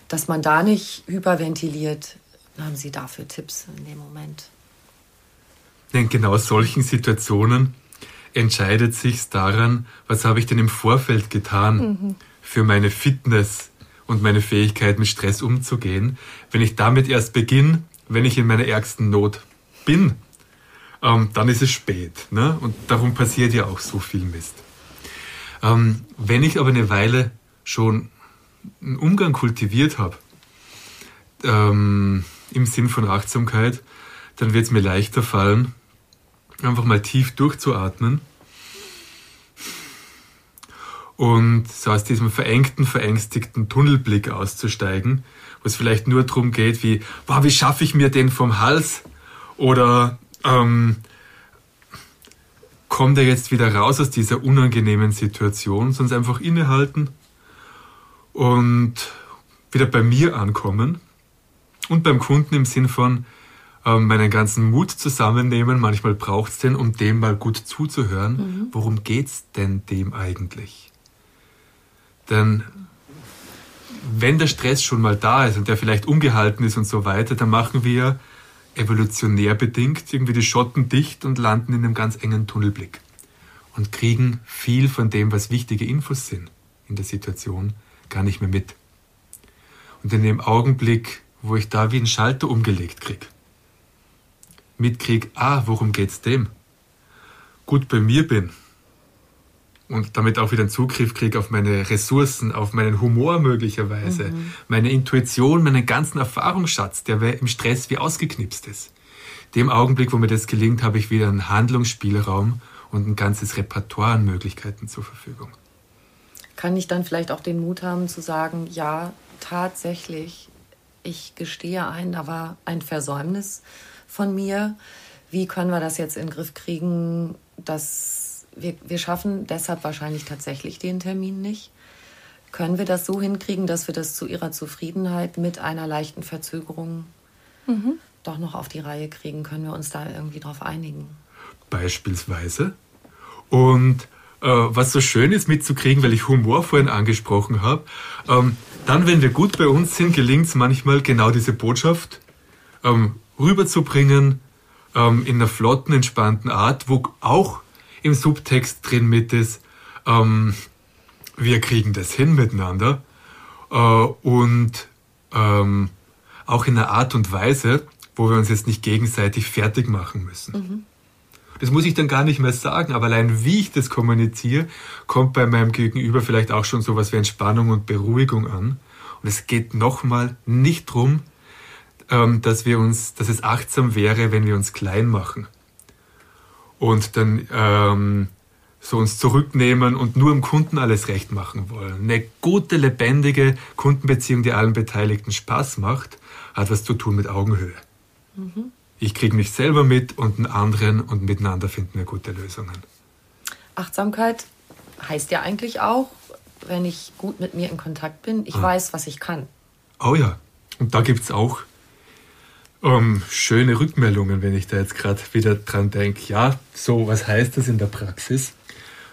Dass man da nicht hyperventiliert, haben Sie dafür Tipps in dem Moment? In genau solchen Situationen entscheidet sich daran, was habe ich denn im Vorfeld getan mhm. für meine Fitness und meine Fähigkeit, mit Stress umzugehen. Wenn ich damit erst beginne, wenn ich in meiner ärgsten Not bin, ähm, dann ist es spät. Ne? Und darum passiert ja auch so viel Mist. Ähm, wenn ich aber eine Weile schon einen Umgang kultiviert habe, ähm, im Sinn von Achtsamkeit, dann wird es mir leichter fallen, einfach mal tief durchzuatmen und so aus diesem verengten, verängstigten Tunnelblick auszusteigen, wo es vielleicht nur darum geht, wie, wow, wie schaffe ich mir den vom Hals? Oder ähm, kommt er jetzt wieder raus aus dieser unangenehmen Situation, sonst einfach innehalten und wieder bei mir ankommen und beim Kunden im Sinn von ähm, meinen ganzen Mut zusammennehmen. Manchmal braucht es den, um dem mal gut zuzuhören. Mhm. Worum es denn dem eigentlich? Denn wenn der Stress schon mal da ist und der vielleicht ungehalten ist und so weiter, dann machen wir evolutionär bedingt irgendwie die Schotten dicht und landen in einem ganz engen Tunnelblick und kriegen viel von dem, was wichtige Infos sind in der Situation, gar nicht mehr mit. Und in dem Augenblick, wo ich da wie einen Schalter umgelegt krieg, mitkrieg, ah, worum geht's dem? Gut bei mir bin und damit auch wieder einen Zugriff kriege auf meine Ressourcen, auf meinen Humor möglicherweise, mhm. meine Intuition, meinen ganzen Erfahrungsschatz, der im Stress wie ausgeknipst ist. Dem Augenblick, wo mir das gelingt, habe ich wieder einen Handlungsspielraum und ein ganzes Repertoire an Möglichkeiten zur Verfügung. Kann ich dann vielleicht auch den Mut haben zu sagen, ja, tatsächlich, ich gestehe ein, da war ein Versäumnis von mir. Wie können wir das jetzt in den Griff kriegen, dass wir, wir schaffen deshalb wahrscheinlich tatsächlich den Termin nicht. Können wir das so hinkriegen, dass wir das zu Ihrer Zufriedenheit mit einer leichten Verzögerung mhm. doch noch auf die Reihe kriegen? Können wir uns da irgendwie drauf einigen? Beispielsweise. Und äh, was so schön ist mitzukriegen, weil ich Humor vorhin angesprochen habe, ähm, dann, wenn wir gut bei uns sind, gelingt es manchmal genau diese Botschaft ähm, rüberzubringen ähm, in einer flotten, entspannten Art, wo auch im Subtext drin mit ist, ähm, wir kriegen das hin miteinander äh, und ähm, auch in einer Art und Weise, wo wir uns jetzt nicht gegenseitig fertig machen müssen. Mhm. Das muss ich dann gar nicht mehr sagen, aber allein wie ich das kommuniziere, kommt bei meinem Gegenüber vielleicht auch schon sowas wie Entspannung und Beruhigung an. Und es geht nochmal nicht drum, dass wir uns, dass es achtsam wäre, wenn wir uns klein machen und dann ähm, so uns zurücknehmen und nur dem Kunden alles recht machen wollen. Eine gute, lebendige Kundenbeziehung, die allen Beteiligten Spaß macht, hat was zu tun mit Augenhöhe. Mhm. Ich kriege mich selber mit und einen anderen und miteinander finden wir gute Lösungen. Achtsamkeit heißt ja eigentlich auch, wenn ich gut mit mir in Kontakt bin, ich ah. weiß, was ich kann. Oh ja, und da gibt es auch ähm, schöne Rückmeldungen, wenn ich da jetzt gerade wieder dran denke. Ja, so, was heißt das in der Praxis?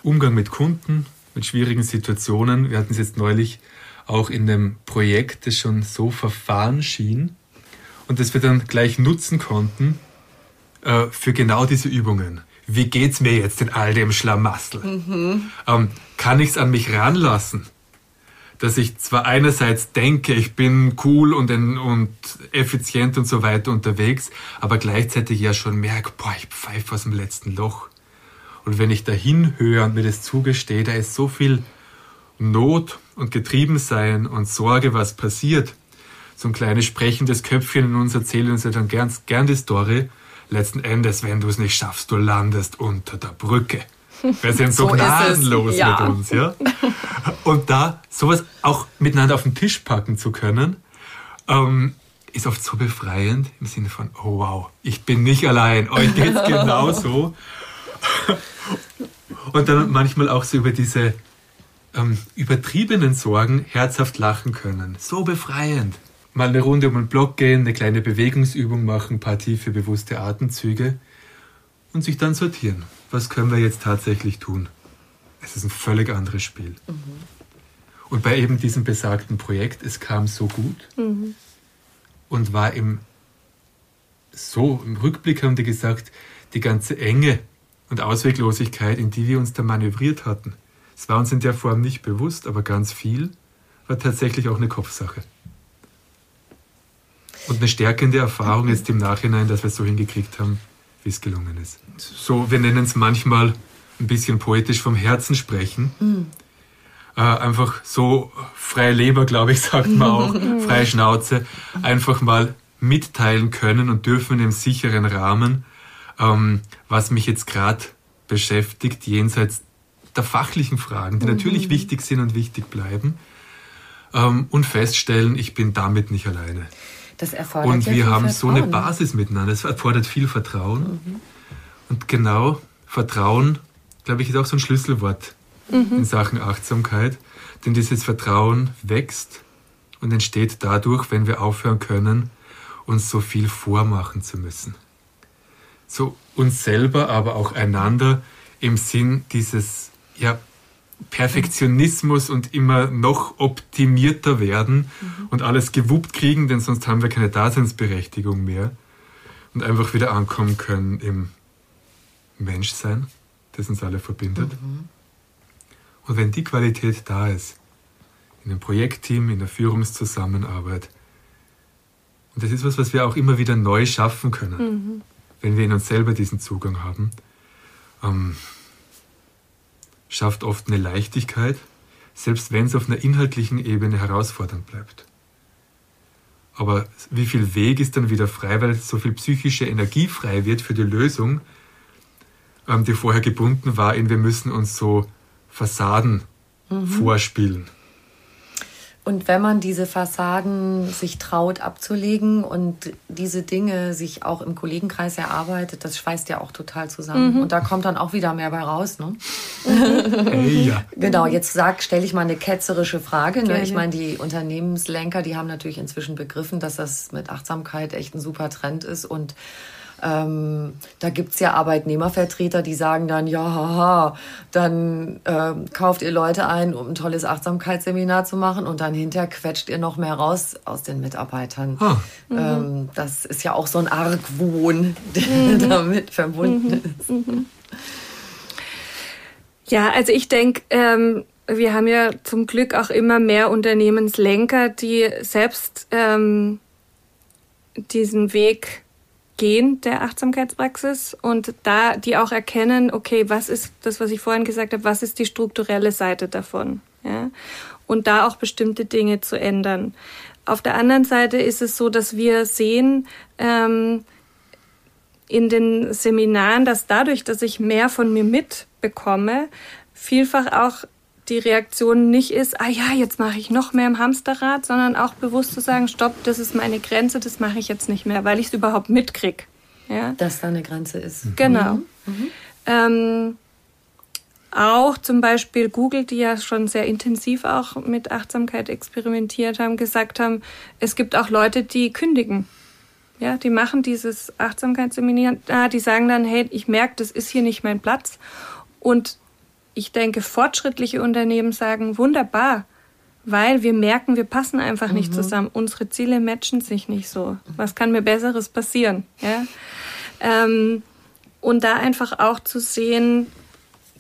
Umgang mit Kunden, mit schwierigen Situationen. Wir hatten es jetzt neulich auch in einem Projekt, das schon so verfahren schien und das wir dann gleich nutzen konnten äh, für genau diese Übungen. Wie geht's mir jetzt in all dem Schlamassel? Mhm. Ähm, kann ich es an mich ranlassen? Dass ich zwar einerseits denke, ich bin cool und, und effizient und so weiter unterwegs, aber gleichzeitig ja schon merke, boah, ich pfeife aus dem letzten Loch. Und wenn ich dahin höre und mir das zugestehe, da ist so viel Not und Getriebensein und Sorge, was passiert. So ein kleines sprechendes Köpfchen in uns erzählt uns ja dann gern, gern die Story. Letzten Endes, wenn du es nicht schaffst, du landest unter der Brücke. Wir sind so, so gnadenlos ja. mit uns, ja. Und da sowas auch miteinander auf den Tisch packen zu können, ähm, ist oft so befreiend im Sinne von, oh wow, ich bin nicht allein, euch geht's genauso. Und dann manchmal auch so über diese ähm, übertriebenen Sorgen herzhaft lachen können. So befreiend. Mal eine Runde um den Block gehen, eine kleine Bewegungsübung machen, ein paar tiefe, bewusste Atemzüge und sich dann sortieren was können wir jetzt tatsächlich tun? Es ist ein völlig anderes Spiel. Mhm. Und bei eben diesem besagten Projekt, es kam so gut mhm. und war im so im Rückblick haben die gesagt, die ganze Enge und Ausweglosigkeit, in die wir uns da manövriert hatten, es war uns in der Form nicht bewusst, aber ganz viel war tatsächlich auch eine Kopfsache. Und eine stärkende Erfahrung jetzt im Nachhinein, dass wir es so hingekriegt haben, wie es gelungen ist. So, wir nennen es manchmal ein bisschen poetisch vom Herzen sprechen. Mhm. Äh, einfach so freie Leber, glaube ich, sagt man auch, freie Schnauze, einfach mal mitteilen können und dürfen im sicheren Rahmen, ähm, was mich jetzt gerade beschäftigt, jenseits der fachlichen Fragen, die mhm. natürlich wichtig sind und wichtig bleiben, ähm, und feststellen, ich bin damit nicht alleine. Das erfordert Und ja wir haben Vertrauen. so eine Basis miteinander. Es erfordert viel Vertrauen. Mhm. Und genau Vertrauen, glaube ich, ist auch so ein Schlüsselwort mhm. in Sachen Achtsamkeit. Denn dieses Vertrauen wächst und entsteht dadurch, wenn wir aufhören können, uns so viel vormachen zu müssen. So uns selber, aber auch einander im Sinn dieses ja, Perfektionismus und immer noch optimierter werden mhm. und alles gewuppt kriegen, denn sonst haben wir keine Daseinsberechtigung mehr und einfach wieder ankommen können im Menschsein, das uns alle verbindet. Mhm. Und wenn die Qualität da ist, in einem Projektteam, in der Führungszusammenarbeit, und das ist was, was wir auch immer wieder neu schaffen können, mhm. wenn wir in uns selber diesen Zugang haben, ähm, schafft oft eine Leichtigkeit, selbst wenn es auf einer inhaltlichen Ebene herausfordernd bleibt. Aber wie viel Weg ist dann wieder frei, weil so viel psychische Energie frei wird für die Lösung, ähm, die vorher gebunden war in wir müssen uns so Fassaden mhm. vorspielen. Und wenn man diese Fassaden sich traut abzulegen und diese Dinge sich auch im Kollegenkreis erarbeitet, das schweißt ja auch total zusammen. Mhm. Und da kommt dann auch wieder mehr bei raus. Ne? Ja. Genau, jetzt sag, stelle ich mal eine ketzerische Frage. Ne? Ich meine, die Unternehmenslenker, die haben natürlich inzwischen begriffen, dass das mit Achtsamkeit echt ein super Trend ist und ähm, da gibt's ja Arbeitnehmervertreter, die sagen dann, ja, haha, dann ähm, kauft ihr Leute ein, um ein tolles Achtsamkeitsseminar zu machen und dann hinterher quetscht ihr noch mehr raus aus den Mitarbeitern. Ah. Ähm, das ist ja auch so ein Argwohn, der mhm. damit verbunden mhm. ist. Mhm. Ja, also ich denke, ähm, wir haben ja zum Glück auch immer mehr Unternehmenslenker, die selbst ähm, diesen Weg gehen der Achtsamkeitspraxis und da die auch erkennen, okay, was ist das, was ich vorhin gesagt habe, was ist die strukturelle Seite davon? Ja? Und da auch bestimmte Dinge zu ändern. Auf der anderen Seite ist es so, dass wir sehen ähm, in den Seminaren, dass dadurch, dass ich mehr von mir mitbekomme, vielfach auch die Reaktion nicht ist, ah ja, jetzt mache ich noch mehr im Hamsterrad, sondern auch bewusst zu sagen, stopp, das ist meine Grenze, das mache ich jetzt nicht mehr, weil ich es überhaupt mitkriege. Ja? Dass da eine Grenze ist. Genau. Mhm. Mhm. Ähm, auch zum Beispiel Google, die ja schon sehr intensiv auch mit Achtsamkeit experimentiert haben, gesagt haben, es gibt auch Leute, die kündigen. Ja, die machen dieses Achtsamkeitsseminar, die sagen dann, hey, ich merke, das ist hier nicht mein Platz. Und ich denke, fortschrittliche Unternehmen sagen, wunderbar, weil wir merken, wir passen einfach mhm. nicht zusammen. Unsere Ziele matchen sich nicht so. Was kann mir Besseres passieren? Ja? Ähm, und da einfach auch zu sehen,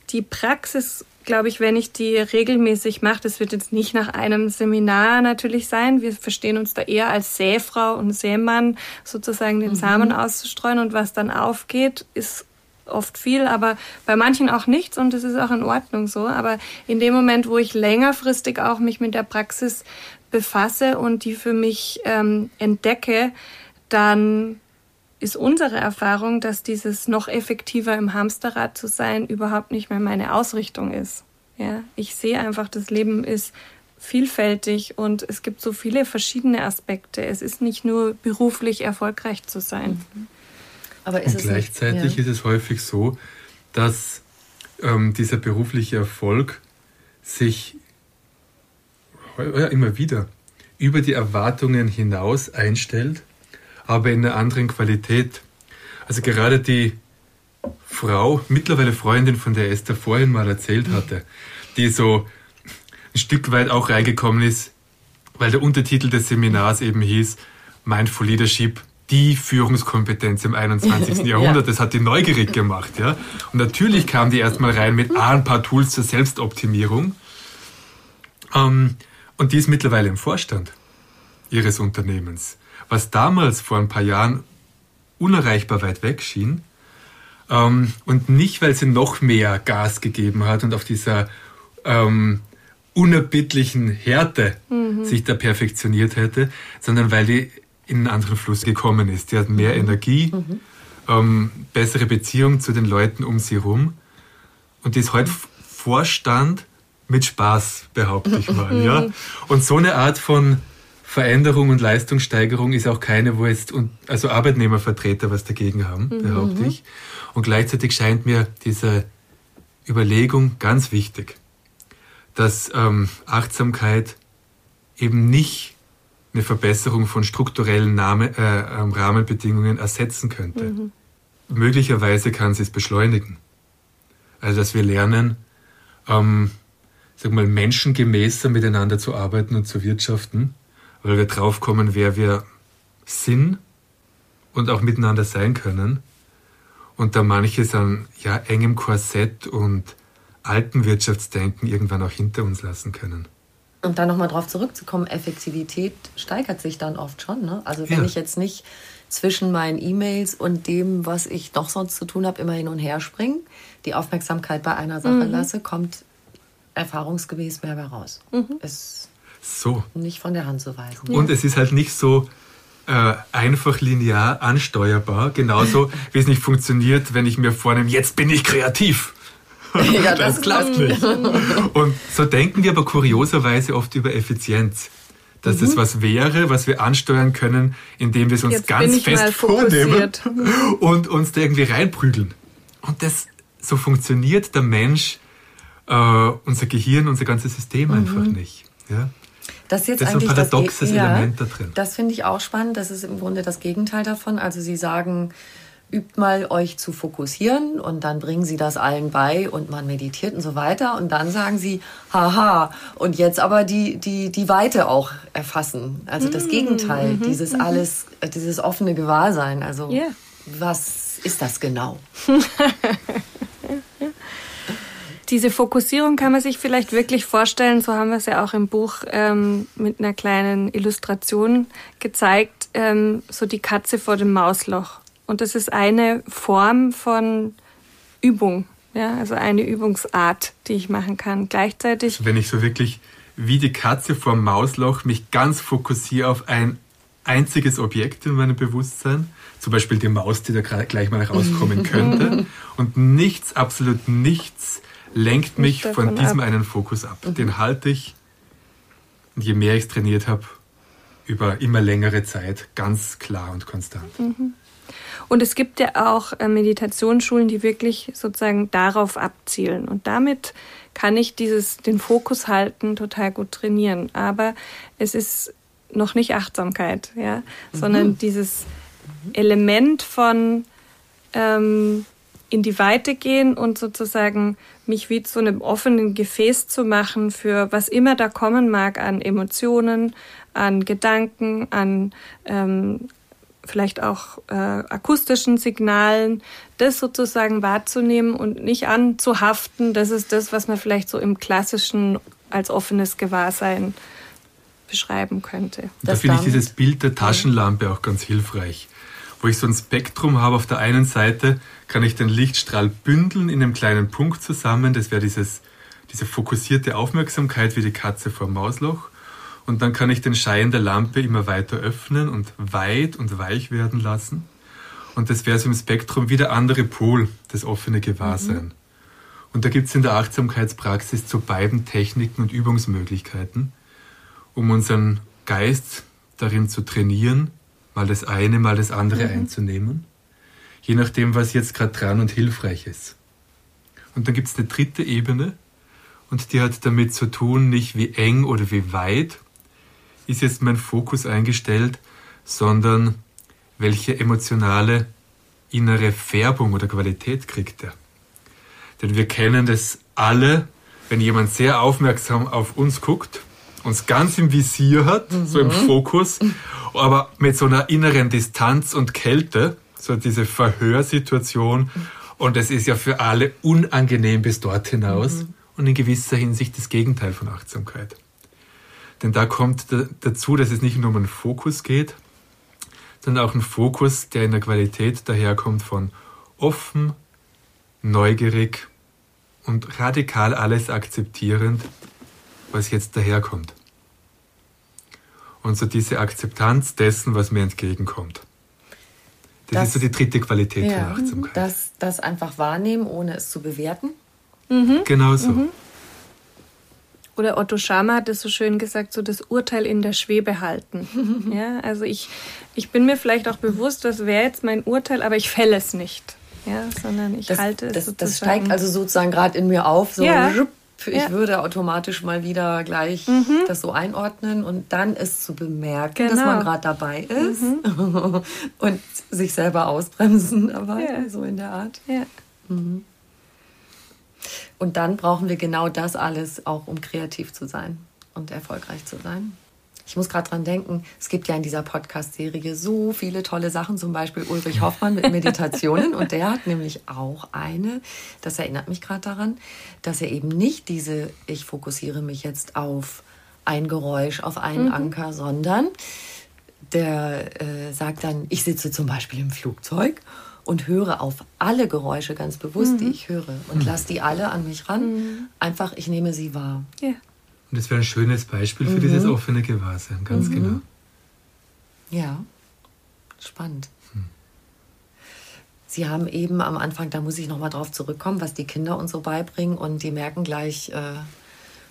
die Praxis, glaube ich, wenn ich die regelmäßig mache, das wird jetzt nicht nach einem Seminar natürlich sein. Wir verstehen uns da eher als Säfrau und Sämann, sozusagen den mhm. Samen auszustreuen. Und was dann aufgeht, ist oft viel, aber bei manchen auch nichts und das ist auch in Ordnung so. Aber in dem Moment, wo ich längerfristig auch mich mit der Praxis befasse und die für mich ähm, entdecke, dann ist unsere Erfahrung, dass dieses noch effektiver im Hamsterrad zu sein überhaupt nicht mehr meine Ausrichtung ist. Ja, ich sehe einfach, das Leben ist vielfältig und es gibt so viele verschiedene Aspekte. Es ist nicht nur beruflich erfolgreich zu sein. Mhm. Aber ist und es gleichzeitig nicht, ja. ist es häufig so, dass ähm, dieser berufliche Erfolg sich ja, immer wieder über die Erwartungen hinaus einstellt aber in einer anderen Qualität. Also gerade die Frau, mittlerweile Freundin, von der Esther vorhin mal erzählt hatte, die so ein Stück weit auch reingekommen ist, weil der Untertitel des Seminars eben hieß Mindful Leadership, die Führungskompetenz im 21. Jahrhundert. Das hat die neugierig gemacht. Ja? Und natürlich kam die erstmal rein mit ah, ein paar Tools zur Selbstoptimierung. Ähm, und die ist mittlerweile im Vorstand ihres Unternehmens was damals vor ein paar Jahren unerreichbar weit weg schien. Ähm, und nicht, weil sie noch mehr Gas gegeben hat und auf dieser ähm, unerbittlichen Härte mhm. sich da perfektioniert hätte, sondern weil die in einen anderen Fluss gekommen ist. Die hat mehr mhm. Energie, mhm. Ähm, bessere Beziehung zu den Leuten um sie herum und die ist heute Vorstand mit Spaß, behaupte ich mal. ja? Und so eine Art von Veränderung und Leistungssteigerung ist auch keine, wo jetzt also Arbeitnehmervertreter was dagegen haben, mhm. behaupte ich. Und gleichzeitig scheint mir diese Überlegung ganz wichtig, dass ähm, Achtsamkeit eben nicht eine Verbesserung von strukturellen Name, äh, ähm, Rahmenbedingungen ersetzen könnte. Mhm. Möglicherweise kann sie es beschleunigen. Also dass wir lernen, ähm, sag mal, menschengemäßer miteinander zu arbeiten und zu wirtschaften weil wir draufkommen, wer wir sind und auch miteinander sein können. Und da manche an ja, engem Korsett und altem Wirtschaftsdenken irgendwann auch hinter uns lassen können. Und dann nochmal drauf zurückzukommen, Effektivität steigert sich dann oft schon. Ne? Also wenn ja. ich jetzt nicht zwischen meinen E-Mails und dem, was ich noch sonst zu tun habe, immer hin und her springe, die Aufmerksamkeit bei einer Sache mhm. lasse, kommt erfahrungsgemäß mehr raus. Mhm. Es so. Nicht von der Hand zu weisen. Und es ist halt nicht so äh, einfach linear ansteuerbar, genauso wie es nicht funktioniert, wenn ich mir vornehme, jetzt bin ich kreativ. Ja, das, das klappt nicht. Und so denken wir aber kurioserweise oft über Effizienz. Dass mhm. es was wäre, was wir ansteuern können, indem wir es uns Jetzt ganz fest vornehmen und uns da irgendwie reinprügeln. Und das, so funktioniert der Mensch, äh, unser Gehirn, unser ganzes System mhm. einfach nicht. Ja? Das ist jetzt das ist eigentlich ein paradoxes das, Element ja, da drin. Das finde ich auch spannend. Das ist im Grunde das Gegenteil davon. Also Sie sagen, übt mal euch zu fokussieren und dann bringen sie das allen bei und man meditiert und so weiter und dann sagen sie, haha, und jetzt aber die, die, die Weite auch erfassen. Also das mm, Gegenteil, mm dieses mm alles, dieses offene Gewahrsein. Also yeah. was ist das genau? diese Fokussierung kann man sich vielleicht wirklich vorstellen, so haben wir es ja auch im Buch ähm, mit einer kleinen Illustration gezeigt, ähm, so die Katze vor dem Mausloch. Und das ist eine Form von Übung, ja, also eine Übungsart, die ich machen kann. Gleichzeitig. Wenn ich so wirklich wie die Katze vorm Mausloch mich ganz fokussiere auf ein einziges Objekt in meinem Bewusstsein, zum Beispiel die Maus, die da gleich mal rauskommen könnte, und nichts, absolut nichts lenkt mich von diesem ab. einen Fokus ab. Mhm. Den halte ich, und je mehr ich es trainiert habe, über immer längere Zeit ganz klar und konstant. Mhm. Und es gibt ja auch äh, Meditationsschulen, die wirklich sozusagen darauf abzielen. Und damit kann ich dieses, den Fokus halten total gut trainieren. Aber es ist noch nicht Achtsamkeit, ja, mhm. sondern dieses Element von ähm, in die Weite gehen und sozusagen mich wie zu einem offenen Gefäß zu machen für was immer da kommen mag an Emotionen, an Gedanken, an ähm, vielleicht auch äh, akustischen Signalen, das sozusagen wahrzunehmen und nicht anzuhaften. Das ist das, was man vielleicht so im klassischen als offenes Gewahrsein beschreiben könnte. Da finde ich dieses Bild der Taschenlampe auch ganz hilfreich, wo ich so ein Spektrum habe. Auf der einen Seite kann ich den Lichtstrahl bündeln in einem kleinen Punkt zusammen. Das wäre dieses, diese fokussierte Aufmerksamkeit wie die Katze vor dem Mausloch. Und dann kann ich den Schein der Lampe immer weiter öffnen und weit und weich werden lassen. Und das wäre so im Spektrum wie der andere Pol, das offene Gewahrsein. Mhm. Und da gibt es in der Achtsamkeitspraxis zu beiden Techniken und Übungsmöglichkeiten, um unseren Geist darin zu trainieren, mal das eine, mal das andere mhm. einzunehmen, je nachdem, was jetzt gerade dran und hilfreich ist. Und dann gibt es eine dritte Ebene, und die hat damit zu tun, nicht wie eng oder wie weit ist jetzt mein Fokus eingestellt, sondern welche emotionale innere Färbung oder Qualität kriegt er. Denn wir kennen das alle, wenn jemand sehr aufmerksam auf uns guckt, uns ganz im Visier hat, mhm. so im mhm. Fokus, aber mit so einer inneren Distanz und Kälte, so diese Verhörsituation. Und es ist ja für alle unangenehm bis dort hinaus mhm. und in gewisser Hinsicht das Gegenteil von Achtsamkeit. Denn da kommt dazu, dass es nicht nur um einen Fokus geht, sondern auch ein Fokus, der in der Qualität daherkommt von offen, neugierig und radikal alles akzeptierend, was jetzt daherkommt. Und so diese Akzeptanz dessen, was mir entgegenkommt. Das, das ist so die dritte Qualität ja, von Achtsamkeit. Das, das einfach wahrnehmen, ohne es zu bewerten. Mhm. Genau so. Mhm. Oder Otto Schama hat es so schön gesagt, so das Urteil in der Schwebe halten. ja, also ich, ich bin mir vielleicht auch bewusst, das wäre jetzt mein Urteil, aber ich fälle es nicht. Ja, sondern ich das, halte es. Das, das steigt also sozusagen gerade in mir auf, so ja. ich ja. würde automatisch mal wieder gleich mhm. das so einordnen und dann ist zu bemerken, genau. dass man gerade dabei ist mhm. und sich selber ausbremsen dabei, ja. so in der Art. Ja. Mhm. Und dann brauchen wir genau das alles auch, um kreativ zu sein und erfolgreich zu sein. Ich muss gerade dran denken, es gibt ja in dieser Podcast-Serie so viele tolle Sachen, zum Beispiel Ulrich Hoffmann mit Meditationen. und der hat nämlich auch eine, das erinnert mich gerade daran, dass er eben nicht diese, ich fokussiere mich jetzt auf ein Geräusch, auf einen mhm. Anker, sondern der äh, sagt dann, ich sitze zum Beispiel im Flugzeug und höre auf alle Geräusche ganz bewusst, mhm. die ich höre und mhm. lasse die alle an mich ran. Mhm. Einfach, ich nehme sie wahr. Ja. Und das wäre ein schönes Beispiel für dieses mhm. offene Gewahrsein, ganz mhm. genau. Ja, spannend. Hm. Sie haben eben am Anfang, da muss ich nochmal drauf zurückkommen, was die Kinder uns so beibringen und die merken gleich, äh,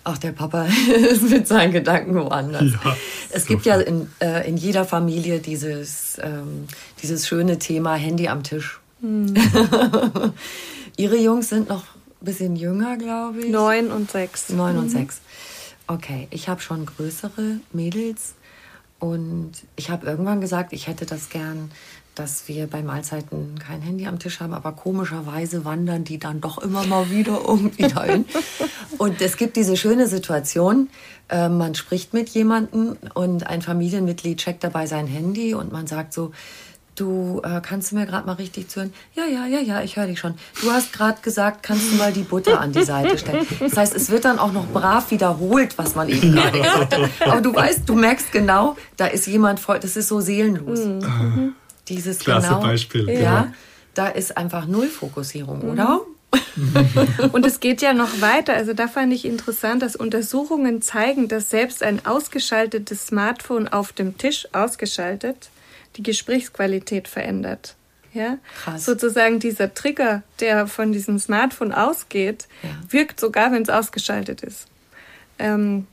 ach, der Papa ist mit seinen Gedanken woanders. Ja, es gibt ja in, äh, in jeder Familie dieses, ähm, dieses schöne Thema Handy am Tisch. Mhm. Ihre Jungs sind noch ein bisschen jünger, glaube ich. Neun und sechs. Neun mhm. und sechs. Okay, ich habe schon größere Mädels und ich habe irgendwann gesagt, ich hätte das gern dass wir bei Mahlzeiten kein Handy am Tisch haben, aber komischerweise wandern die dann doch immer mal wieder irgendwie dahin. und es gibt diese schöne Situation, äh, man spricht mit jemandem und ein Familienmitglied checkt dabei sein Handy und man sagt so, du äh, kannst du mir gerade mal richtig zuhören? Ja, ja, ja, ja, ich höre dich schon. Du hast gerade gesagt, kannst du mal die Butter an die Seite stellen. Das heißt, es wird dann auch noch brav wiederholt, was man eben gerade gesagt hat. Aber du weißt, du merkst genau, da ist jemand voll, das ist so seelenlos. Mhm. Dieses Klasse genau, Beispiel. Ja, genau. da ist einfach Null Fokussierung, mhm. oder? und es geht ja noch weiter. Also da fand ich interessant, dass Untersuchungen zeigen, dass selbst ein ausgeschaltetes Smartphone auf dem Tisch ausgeschaltet die Gesprächsqualität verändert. Ja? Krass. Sozusagen dieser Trigger, der von diesem Smartphone ausgeht, ja. wirkt sogar, wenn es ausgeschaltet ist. Ähm,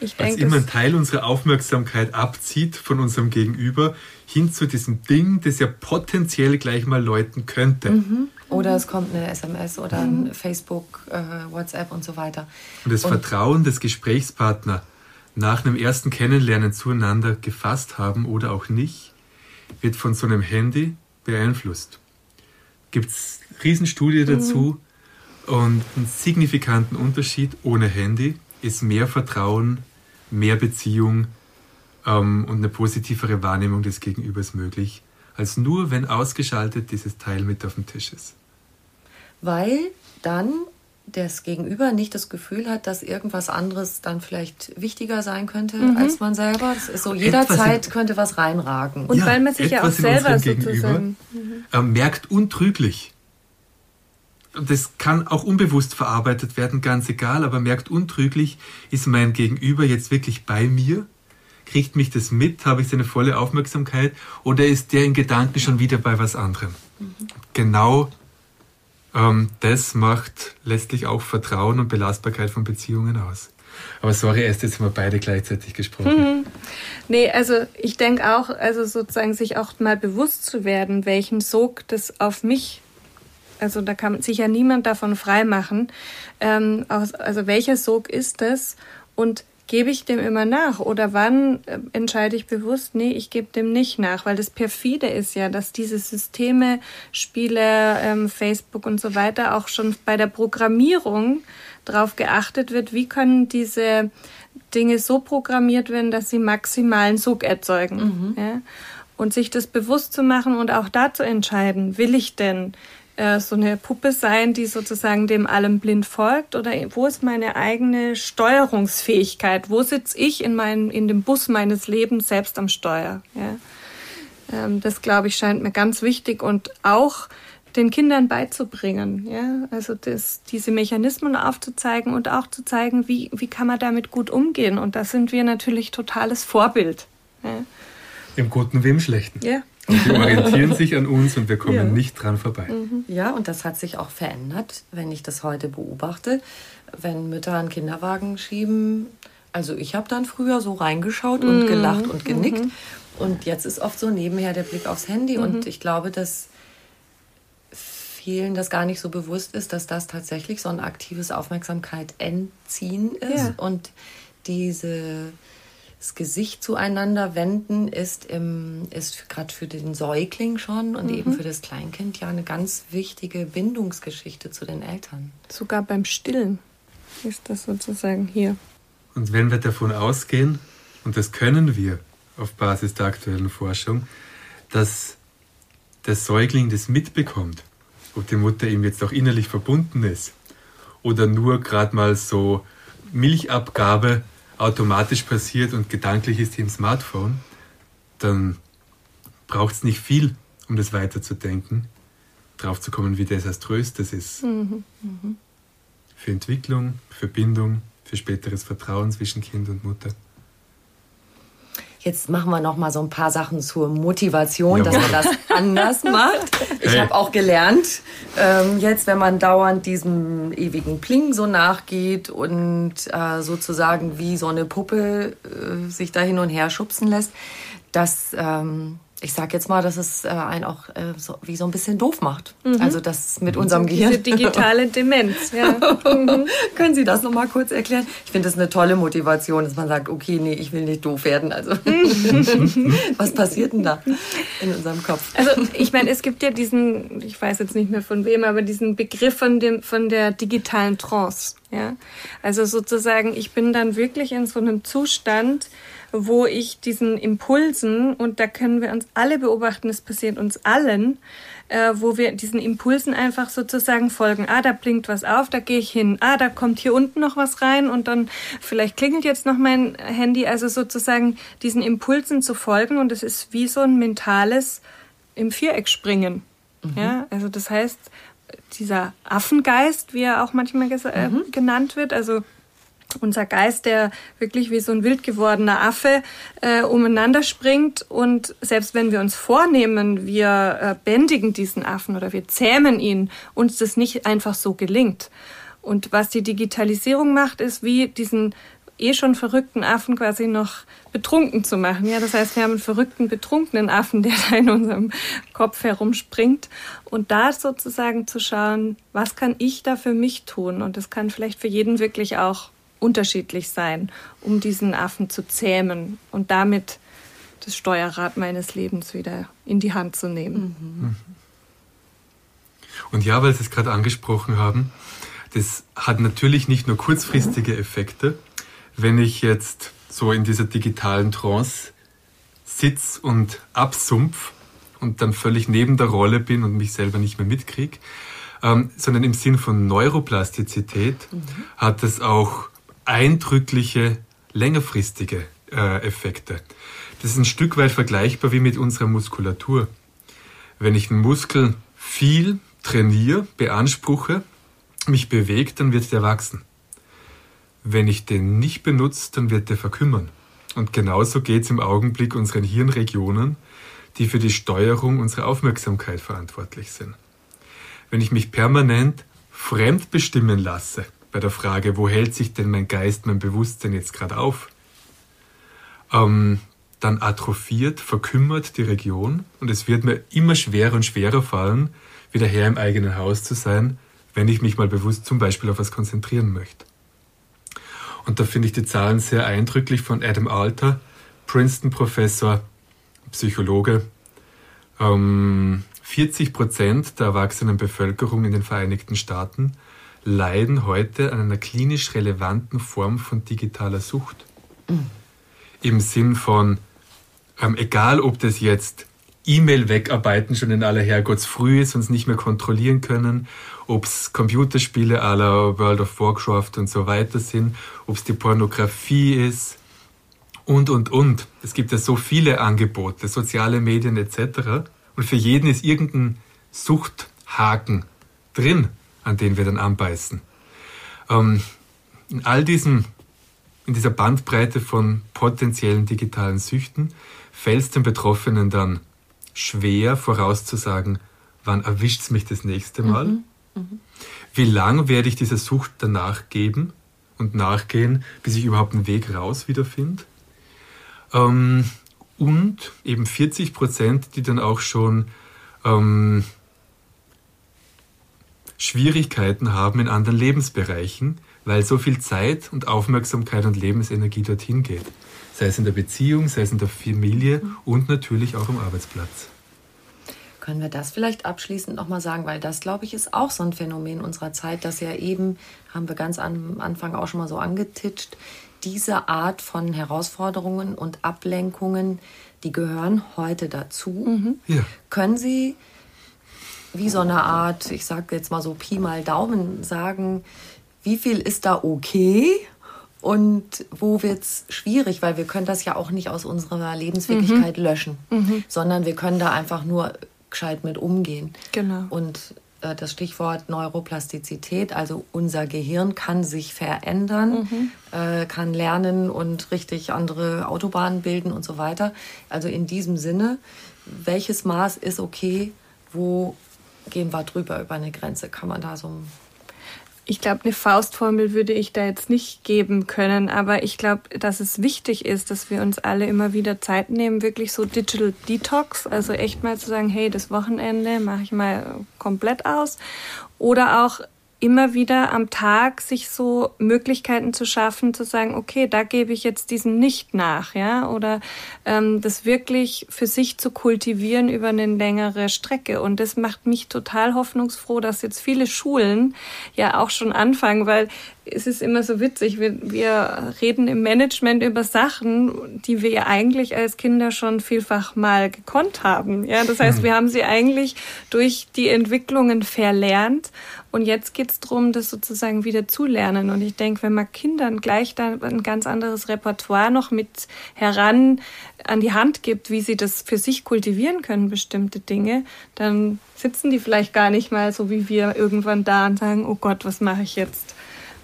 ich Weil es immer einen Teil unserer Aufmerksamkeit abzieht von unserem Gegenüber hin zu diesem Ding, das ja potenziell gleich mal läuten könnte. Mhm. Oder es kommt eine SMS oder ein mhm. Facebook, äh, WhatsApp und so weiter. Und das und Vertrauen des Gesprächspartners nach einem ersten Kennenlernen zueinander gefasst haben oder auch nicht, wird von so einem Handy beeinflusst. Gibt es Riesenstudie mhm. dazu und einen signifikanten Unterschied ohne Handy ist mehr Vertrauen, mehr Beziehung ähm, und eine positivere Wahrnehmung des Gegenübers möglich, als nur, wenn ausgeschaltet dieses Teil mit auf dem Tisch ist. Weil dann das Gegenüber nicht das Gefühl hat, dass irgendwas anderes dann vielleicht wichtiger sein könnte mhm. als man selber. Das ist so, jederzeit könnte was reinragen. Und ja, weil man sich ja auch selber sozusagen mhm. äh, merkt untrüglich. Das kann auch unbewusst verarbeitet werden, ganz egal, aber merkt untrüglich, ist mein Gegenüber jetzt wirklich bei mir? Kriegt mich das mit? Habe ich seine volle Aufmerksamkeit? Oder ist der in Gedanken schon wieder bei was anderem? Mhm. Genau ähm, das macht letztlich auch Vertrauen und Belastbarkeit von Beziehungen aus. Aber sorry, erst jetzt haben wir beide gleichzeitig gesprochen. Mhm. Nee, also ich denke auch, also sozusagen sich auch mal bewusst zu werden, welchen Sog das auf mich, also da kann sich ja niemand davon freimachen, ähm, also welcher Sog ist das und gebe ich dem immer nach oder wann äh, entscheide ich bewusst, nee, ich gebe dem nicht nach, weil das perfide ist ja, dass diese Systeme, Spiele, ähm, Facebook und so weiter auch schon bei der Programmierung darauf geachtet wird, wie können diese Dinge so programmiert werden, dass sie maximalen Sog erzeugen. Mhm. Ja? Und sich das bewusst zu machen und auch da zu entscheiden, will ich denn äh, so eine Puppe sein, die sozusagen dem allem blind folgt? Oder wo ist meine eigene Steuerungsfähigkeit? Wo sitze ich in, meinem, in dem Bus meines Lebens selbst am Steuer? Ja? Ähm, das, glaube ich, scheint mir ganz wichtig und auch den Kindern beizubringen. Ja? Also das, diese Mechanismen aufzuzeigen und auch zu zeigen, wie, wie kann man damit gut umgehen. Und da sind wir natürlich totales Vorbild. Ja? Im Guten wie im Schlechten. Ja. Und die orientieren sich an uns und wir kommen ja. nicht dran vorbei. Mhm. Ja, und das hat sich auch verändert, wenn ich das heute beobachte. Wenn Mütter einen Kinderwagen schieben, also ich habe dann früher so reingeschaut mhm. und gelacht und genickt. Mhm. Und jetzt ist oft so nebenher der Blick aufs Handy. Und mhm. ich glaube, dass vielen das gar nicht so bewusst ist, dass das tatsächlich so ein aktives Aufmerksamkeit entziehen ist. Ja. Und diese das Gesicht zueinander wenden ist, im, ist gerade für den Säugling schon und mhm. eben für das Kleinkind ja eine ganz wichtige Bindungsgeschichte zu den Eltern. Sogar beim Stillen ist das sozusagen hier. Und wenn wir davon ausgehen, und das können wir auf Basis der aktuellen Forschung, dass der Säugling das mitbekommt, ob die Mutter ihm jetzt auch innerlich verbunden ist oder nur gerade mal so Milchabgabe automatisch passiert und gedanklich ist im Smartphone, dann braucht es nicht viel, um das weiterzudenken, drauf zu kommen, wie desaströs das ist. Mhm. Mhm. Für Entwicklung, für Bindung, für späteres Vertrauen zwischen Kind und Mutter. Jetzt machen wir noch mal so ein paar Sachen zur Motivation, Jawohl. dass man das anders macht. Ich hey. habe auch gelernt, ähm, jetzt, wenn man dauernd diesem ewigen Pling so nachgeht und äh, sozusagen wie so eine Puppe äh, sich da hin und her schubsen lässt, dass ähm, ich sag jetzt mal, dass es äh, einen auch äh, so, wie so ein bisschen doof macht. Mhm. Also das mit unserem Gehirn. Diese digitale Demenz, ja. Mhm. Können Sie das noch mal kurz erklären? Ich finde das eine tolle Motivation, dass man sagt, okay, nee, ich will nicht doof werden. Also was passiert denn da in unserem Kopf? Also ich meine, es gibt ja diesen, ich weiß jetzt nicht mehr von wem, aber diesen Begriff von dem von der digitalen Trance. Ja, also sozusagen, ich bin dann wirklich in so einem Zustand wo ich diesen Impulsen, und da können wir uns alle beobachten, es passiert uns allen, äh, wo wir diesen Impulsen einfach sozusagen folgen. Ah, da blinkt was auf, da gehe ich hin. Ah, da kommt hier unten noch was rein und dann vielleicht klingelt jetzt noch mein Handy. Also sozusagen diesen Impulsen zu folgen und es ist wie so ein mentales im Viereck springen. Mhm. Ja, also das heißt, dieser Affengeist, wie er auch manchmal äh, mhm. genannt wird. Also unser Geist, der wirklich wie so ein wild gewordener Affe äh, umeinander springt. Und selbst wenn wir uns vornehmen, wir äh, bändigen diesen Affen oder wir zähmen ihn, uns das nicht einfach so gelingt. Und was die Digitalisierung macht, ist wie diesen eh schon verrückten Affen quasi noch betrunken zu machen. Ja, das heißt, wir haben einen verrückten, betrunkenen Affen, der da in unserem Kopf herumspringt. Und da sozusagen zu schauen, was kann ich da für mich tun? Und das kann vielleicht für jeden wirklich auch unterschiedlich sein, um diesen Affen zu zähmen und damit das Steuerrad meines Lebens wieder in die Hand zu nehmen. Mhm. Und ja, weil Sie es gerade angesprochen haben, das hat natürlich nicht nur kurzfristige Effekte. Wenn ich jetzt so in dieser digitalen Trance sitze und absumpf und dann völlig neben der Rolle bin und mich selber nicht mehr mitkriege, ähm, sondern im Sinn von Neuroplastizität mhm. hat es auch eindrückliche, längerfristige äh, Effekte. Das ist ein Stück weit vergleichbar wie mit unserer Muskulatur. Wenn ich einen Muskel viel trainiere, beanspruche, mich bewegt, dann wird der wachsen. Wenn ich den nicht benutze, dann wird der verkümmern. Und genauso geht es im Augenblick unseren Hirnregionen, die für die Steuerung unserer Aufmerksamkeit verantwortlich sind. Wenn ich mich permanent fremdbestimmen lasse, bei der Frage, wo hält sich denn mein Geist, mein Bewusstsein jetzt gerade auf, ähm, dann atrophiert, verkümmert die Region und es wird mir immer schwerer und schwerer fallen, wieder Herr im eigenen Haus zu sein, wenn ich mich mal bewusst zum Beispiel auf was konzentrieren möchte. Und da finde ich die Zahlen sehr eindrücklich von Adam Alter, Princeton-Professor, Psychologe. Ähm, 40 Prozent der erwachsenen Bevölkerung in den Vereinigten Staaten leiden heute an einer klinisch relevanten Form von digitaler Sucht. Mhm. Im Sinn von, ähm, egal ob das jetzt E-Mail wegarbeiten schon in aller Herrgottsfrühe ist, uns nicht mehr kontrollieren können, ob es Computerspiele aller World of Warcraft und so weiter sind, ob es die Pornografie ist und, und, und. Es gibt ja so viele Angebote, soziale Medien etc. Und für jeden ist irgendein Suchthaken drin an denen wir dann anbeißen. Ähm, in all diesem, in dieser Bandbreite von potenziellen digitalen Süchten fällt es den Betroffenen dann schwer vorauszusagen, wann erwischt es mich das nächste Mal? Mhm. Mhm. Wie lang werde ich dieser Sucht danach geben und nachgehen, bis ich überhaupt einen Weg raus wiederfinde? Ähm, und eben 40 Prozent, die dann auch schon ähm, Schwierigkeiten haben in anderen Lebensbereichen, weil so viel Zeit und Aufmerksamkeit und Lebensenergie dorthin geht. Sei es in der Beziehung, sei es in der Familie und natürlich auch am Arbeitsplatz. Können wir das vielleicht abschließend nochmal sagen, weil das, glaube ich, ist auch so ein Phänomen unserer Zeit, dass ja eben, haben wir ganz am Anfang auch schon mal so angetitscht, diese Art von Herausforderungen und Ablenkungen, die gehören heute dazu. Mhm. Ja. Können Sie wie so eine Art, ich sage jetzt mal so Pi mal Daumen, sagen, wie viel ist da okay und wo wird es schwierig, weil wir können das ja auch nicht aus unserer Lebenswirklichkeit mhm. löschen, mhm. sondern wir können da einfach nur gescheit mit umgehen. Genau. Und äh, das Stichwort Neuroplastizität, also unser Gehirn kann sich verändern, mhm. äh, kann lernen und richtig andere Autobahnen bilden und so weiter. Also in diesem Sinne, welches Maß ist okay, wo gehen wir drüber über eine Grenze? Kann man da so ich glaube, eine Faustformel würde ich da jetzt nicht geben können, aber ich glaube, dass es wichtig ist, dass wir uns alle immer wieder Zeit nehmen, wirklich so Digital Detox, also echt mal zu sagen, hey, das Wochenende mache ich mal komplett aus. Oder auch immer wieder am Tag sich so Möglichkeiten zu schaffen, zu sagen, okay, da gebe ich jetzt diesem nicht nach, ja, oder ähm, das wirklich für sich zu kultivieren über eine längere Strecke. Und das macht mich total hoffnungsfroh, dass jetzt viele Schulen ja auch schon anfangen, weil es ist immer so witzig, wir, wir reden im Management über Sachen, die wir ja eigentlich als Kinder schon vielfach mal gekonnt haben. Ja, das heißt, hm. wir haben sie eigentlich durch die Entwicklungen verlernt und jetzt geht es darum, das sozusagen wieder zu lernen. Und ich denke, wenn man Kindern gleich da ein ganz anderes Repertoire noch mit heran an die Hand gibt, wie sie das für sich kultivieren können, bestimmte Dinge, dann sitzen die vielleicht gar nicht mal so wie wir irgendwann da und sagen, oh Gott, was mache ich jetzt?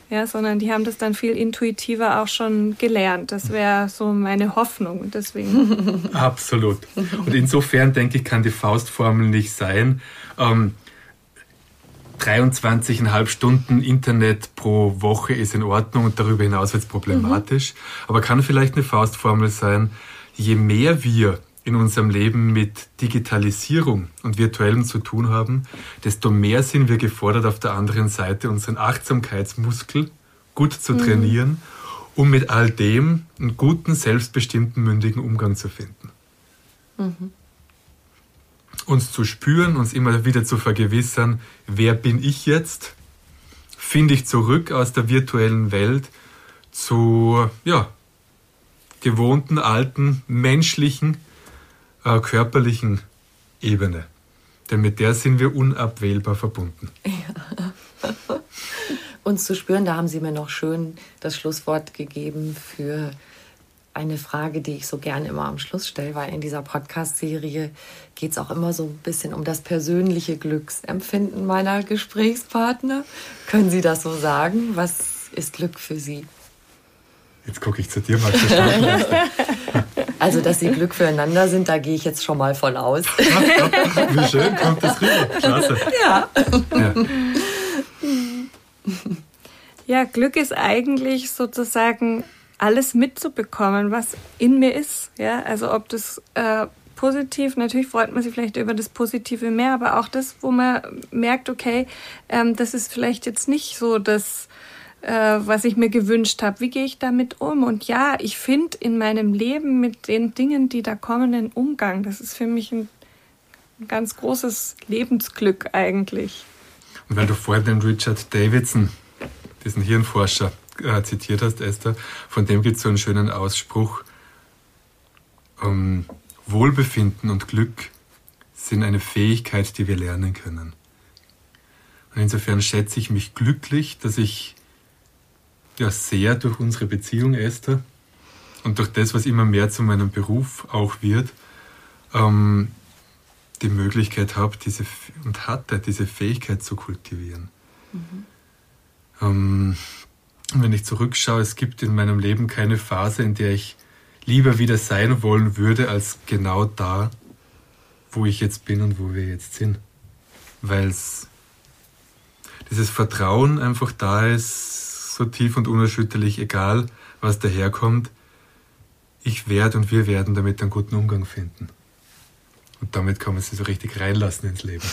Ja, sondern die haben das dann viel intuitiver auch schon gelernt. Das wäre so meine Hoffnung. Deswegen. Absolut. Und insofern denke ich, kann die Faustformel nicht sein. Ähm, 23,5 Stunden Internet pro Woche ist in Ordnung und darüber hinaus wird es problematisch. Mhm. Aber kann vielleicht eine Faustformel sein, je mehr wir in unserem Leben mit Digitalisierung und Virtuellem zu tun haben, desto mehr sind wir gefordert, auf der anderen Seite unseren Achtsamkeitsmuskel gut zu mhm. trainieren, mhm. um mit all dem einen guten, selbstbestimmten, mündigen Umgang zu finden. Mhm uns zu spüren, uns immer wieder zu vergewissern, wer bin ich jetzt? Finde ich zurück aus der virtuellen Welt zu ja, gewohnten, alten, menschlichen, äh, körperlichen Ebene. Denn mit der sind wir unabwählbar verbunden. Ja. uns zu spüren, da haben Sie mir noch schön das Schlusswort gegeben für eine Frage, die ich so gerne immer am Schluss stelle, weil in dieser Podcast-Serie geht es auch immer so ein bisschen um das persönliche Glücksempfinden meiner Gesprächspartner. Können Sie das so sagen? Was ist Glück für Sie? Jetzt gucke ich zu dir mal. also, dass Sie Glück füreinander sind, da gehe ich jetzt schon mal von aus. Wie schön kommt das rüber. Klasse. Ja. ja. Ja, Glück ist eigentlich sozusagen alles mitzubekommen, was in mir ist. Ja, also ob das äh, positiv, natürlich freut man sich vielleicht über das Positive mehr, aber auch das, wo man merkt, okay, ähm, das ist vielleicht jetzt nicht so das, äh, was ich mir gewünscht habe. Wie gehe ich damit um? Und ja, ich finde in meinem Leben mit den Dingen, die da kommen, einen Umgang. Das ist für mich ein, ein ganz großes Lebensglück eigentlich. Und weil du vorhin den Richard Davidson, diesen Hirnforscher, äh, zitiert hast, Esther, von dem gibt es so einen schönen Ausspruch. Ähm, Wohlbefinden und Glück sind eine Fähigkeit, die wir lernen können. Und insofern schätze ich mich glücklich, dass ich ja sehr durch unsere Beziehung, Esther, und durch das, was immer mehr zu meinem Beruf auch wird, ähm, die Möglichkeit habe diese, und hatte, diese Fähigkeit zu kultivieren. Mhm. Ähm, wenn ich zurückschaue, es gibt in meinem Leben keine Phase, in der ich lieber wieder sein wollen würde, als genau da, wo ich jetzt bin und wo wir jetzt sind. Weil dieses Vertrauen einfach da ist, so tief und unerschütterlich, egal was daherkommt. Ich werde und wir werden damit einen guten Umgang finden. Und damit kann man sich so richtig reinlassen ins Leben.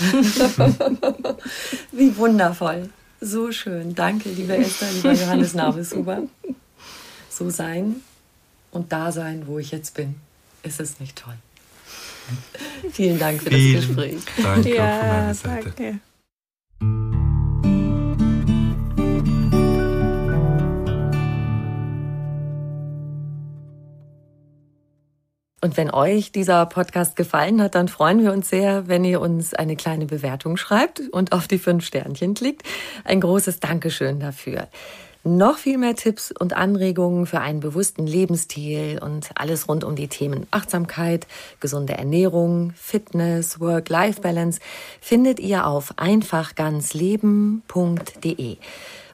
Wie wundervoll. So schön. Danke, liebe Esther, lieber Johannes Nabelshuber. So sein und da sein, wo ich jetzt bin. Ist es nicht toll? Vielen Dank für Vielen das Gespräch. Danke ja, von meiner Seite. Danke. Und wenn euch dieser Podcast gefallen hat, dann freuen wir uns sehr, wenn ihr uns eine kleine Bewertung schreibt und auf die fünf Sternchen klickt. Ein großes Dankeschön dafür. Noch viel mehr Tipps und Anregungen für einen bewussten Lebensstil und alles rund um die Themen Achtsamkeit, gesunde Ernährung, Fitness, Work-Life-Balance findet ihr auf einfachganzleben.de.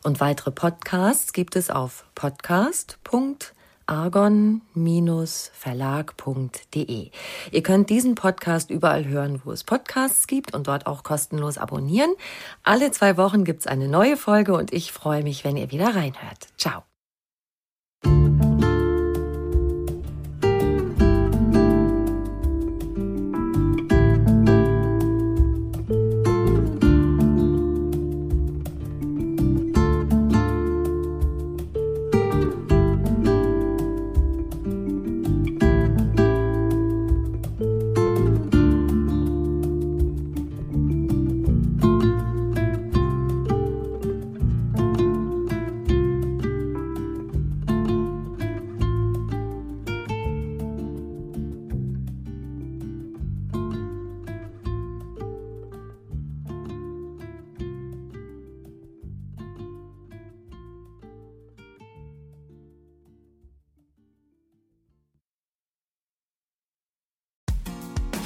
Und weitere Podcasts gibt es auf podcast.de argon-verlag.de. Ihr könnt diesen Podcast überall hören, wo es Podcasts gibt und dort auch kostenlos abonnieren. Alle zwei Wochen gibt's eine neue Folge und ich freue mich, wenn ihr wieder reinhört. Ciao.